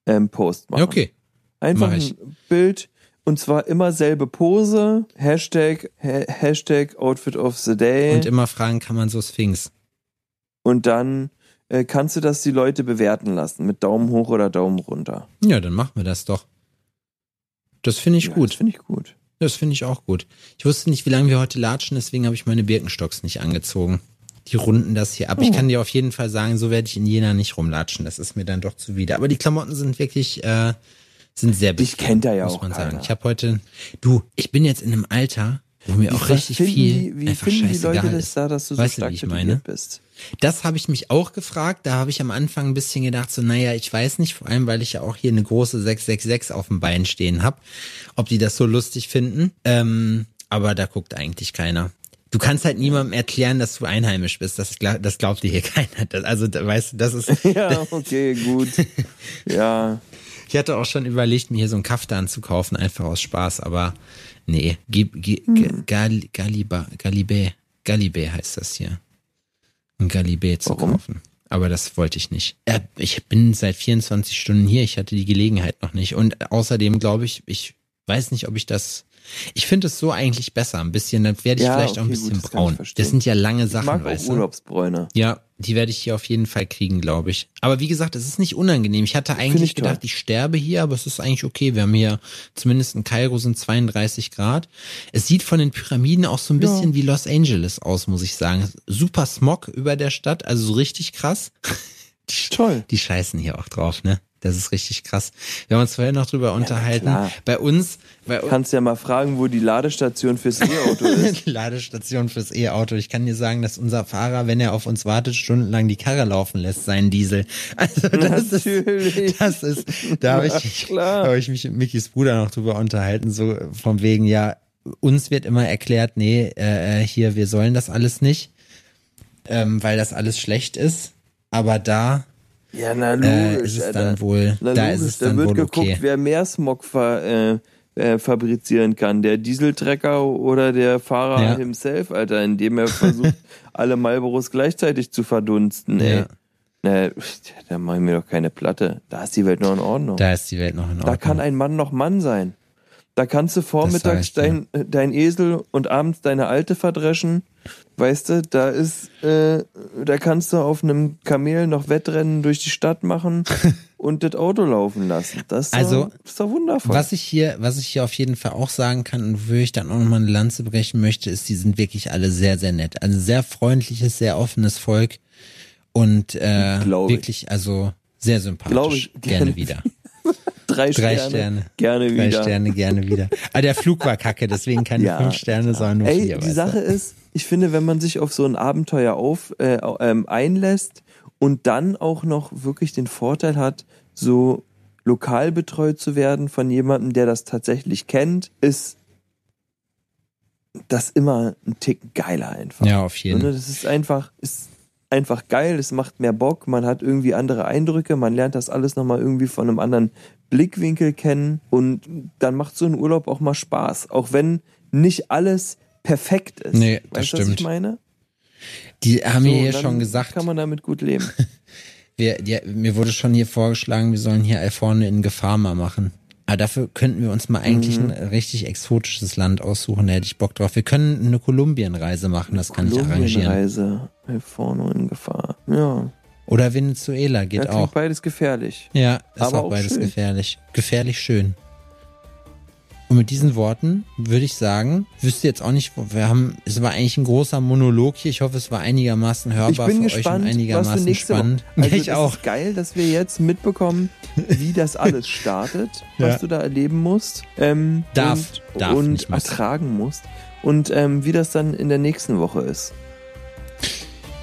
ähm, Post machen. Okay, Einfach ein ich. Bild und zwar immer selbe Pose, Hashtag, ha Hashtag Outfit of the Day und und, immer fragen, kann man so Sphinx? dann äh, kannst du das die Leute bewerten lassen mit Daumen hoch oder Daumen runter. Ja, dann machen wir das doch. Das finde ich Ja, gut. Das finde ich gut. Das finde ich auch gut. Ich wusste nicht, wie lange wir heute latschen, deswegen habe ich meine Birkenstocks nicht angezogen. Die runden das hier ab. Oh. Ich kann dir auf jeden Fall sagen, so werde ich in Jena nicht rumlatschen. Das ist mir dann doch zuwider. Aber die Klamotten sind wirklich, äh, sind sehr Dich kennt da ja muss auch man sagen. keiner. Ich habe heute, du, ich bin jetzt in einem Alter, wo mir auch Was richtig finden viel wie einfach finden die Leute scheißegal das ist. da, dass du so Weißt du, stark wie ich tätowiert bist? Das habe ich mich auch gefragt. Da habe ich am Anfang ein bisschen gedacht, so, naja, ich weiß nicht, vor allem, weil ich ja auch hier eine große 666 auf dem Bein stehen habe, ob die das so lustig finden. Ähm, aber da guckt eigentlich keiner. Du kannst halt niemandem erklären, dass du einheimisch bist. Das, glaub- das glaubt dir hier keiner. Das, also, da- weißt du, das ist. Ja, okay, gut. ja, Ich hatte auch schon überlegt, mir hier so einen Kaftan zu kaufen, einfach aus Spaß, aber nee, Gib, Gib, Hm. Gal, Galiba, Galibé, Galibé heißt das hier. Ein Galibé zu Warum? kaufen. Aber das wollte ich nicht. Äh, Ich bin seit 24 Stunden hier, ich hatte die Gelegenheit noch nicht. Und außerdem glaube ich, ich weiß nicht, ob ich das. Ich finde es so eigentlich besser. Ein bisschen, dann werde ich Ja, vielleicht auch ein okay, gut, bisschen das ich braun. Das sind ja lange ich Sachen, mag auch weißt du? Urlaubsbräune. Ja, die werde ich hier auf jeden Fall kriegen, glaube ich. Aber wie gesagt, es ist nicht unangenehm. Ich hatte eigentlich ich toll. gedacht, ich sterbe hier, aber es ist eigentlich okay. Wir haben hier zumindest in Kairo sind 32 Grad. Es sieht von den Pyramiden auch so ein Ja. bisschen wie Los Angeles aus, muss ich sagen. Super Smog über der Stadt, also so richtig krass. Toll. die scheißen hier auch drauf, ne? Das ist richtig krass. Wir haben uns vorher noch drüber unterhalten. klar. Bei uns, bei Kannst ja mal fragen, wo die Ladestation fürs E-Auto ist. Ladestation fürs E-Auto. Ich kann dir sagen, dass unser Fahrer, wenn er auf uns wartet, stundenlang die Karre laufen lässt, seinen Diesel. Also das Natürlich. ist, das ist, da habe ich, da habe ich mich mit Mickys Bruder noch drüber unterhalten, so vom wegen, ja, uns wird immer erklärt, nee, äh, hier, wir sollen das alles nicht, ähm, weil das alles schlecht ist. Aber da Ja, na äh, logisch, ist es Alter. dann wohl, Na da logisch, ist es da dann wird wohl geguckt, okay. wer mehr Smog ver, äh, äh, fabrizieren kann. Der Dieseltrecker oder der Fahrer Ja. himself, Alter, indem er versucht, alle Marlboros gleichzeitig zu verdunsten, ey. Ja. Na, da ich mir doch keine Platte. Da ist die Welt noch in Ordnung. Da ist die Welt noch in Ordnung. Da kann ein Mann noch Mann sein. Da kannst du vormittags ich dir. dein, äh, dein Esel und abends deine Alte verdreschen. Weißt du, da ist, äh, da kannst du auf einem Kamel noch Wettrennen durch die Stadt machen und das Auto laufen lassen. Das ist, Also, doch, das ist doch wundervoll. Was ich hier, was ich hier auf jeden Fall auch sagen kann und wofür ich dann auch nochmal eine Lanze brechen möchte, ist, die sind wirklich alle sehr, sehr nett. Also sehr freundliches, sehr offenes Volk und äh, wirklich, also sehr sympathisch. Glaub ich. Gerne wieder. Drei, Drei Sterne. Sterne. Gerne Drei wieder. Sterne, gerne wieder. Aber der Flug war kacke, deswegen keine Ja, fünf Sterne, sondern nur Ey, vier. die Sache du? ist, ich finde, wenn man sich auf so ein Abenteuer auf, äh, ähm, einlässt und dann auch noch wirklich den Vorteil hat, so lokal betreut zu werden von jemandem, der das tatsächlich kennt, ist das immer ein Tick geiler einfach. Ja, auf jeden ne? Fall. Das ist einfach, ist einfach geil, es macht mehr Bock, man hat irgendwie andere Eindrücke, man lernt das alles nochmal irgendwie von einem anderen Blickwinkel kennen und dann macht so ein Urlaub auch mal Spaß, auch wenn nicht alles perfekt ist. Nee, das weißt du, was stimmt. ich meine? Die haben mir So, hier schon gesagt, Kann man damit gut leben. wir, die, mir wurde schon hier vorgeschlagen, wir sollen hier Alforne in Gefahr mal machen. Aber dafür könnten wir uns mal eigentlich Mhm. ein richtig exotisches Land aussuchen, da hätte ich Bock drauf. Wir können eine Kolumbienreise machen, das kann ich arrangieren. Kolumbienreise, vorne in Gefahr. Ja, Oder Venezuela geht ja auch. beides gefährlich. Ja, ist Aber auch auch beides schön. gefährlich. Gefährlich schön. Und mit diesen Worten würde ich sagen, wüsste jetzt auch nicht, wo wir haben, es war eigentlich ein großer Monolog hier. Ich hoffe, es war einigermaßen hörbar Ich bin für gespannt, euch und was einigermaßen nächste spannend. Woche. Also ich auch. ist geil, dass wir jetzt mitbekommen, wie das alles startet, was Ja. du da erleben musst. Ähm, Darf, und, darf, und ertragen musst. Und ähm, wie das dann in der nächsten Woche ist.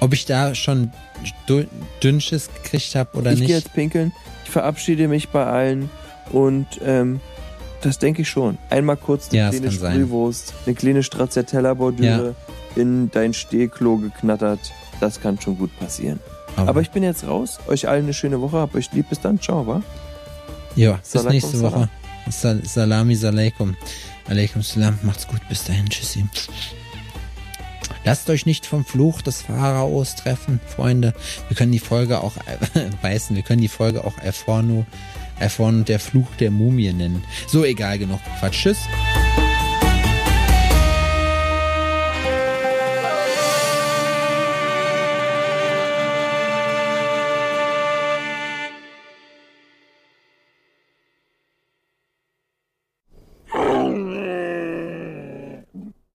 Ob ich da schon dü- Dünnschiss gekriegt habe oder ich gehe nicht? jetzt pinkeln. Ich verabschiede mich bei allen und ähm, das denke ich schon. Einmal kurz eine Ja, kleine. Sprühwurst, eine kleine Stracciatella-Bordüre in dein Stehklo geknattert. Das kann schon gut passieren. Aber ich bin jetzt raus. Euch allen eine schöne Woche. Hab euch lieb. Bis dann. Ciao, wa? ja, bis Salakum nächste salam. Woche. Sal Salami Saleikum. Alaikum Salam. Macht's gut. Bis dahin. Tschüssi. Lasst euch nicht vom Fluch des Pharaos treffen, Freunde. Wir können die Folge auch beißen. Wir können die Folge auch Erforno, Erforno der Fluch der Mumie nennen. So egal genug. Quatsch. Tschüss.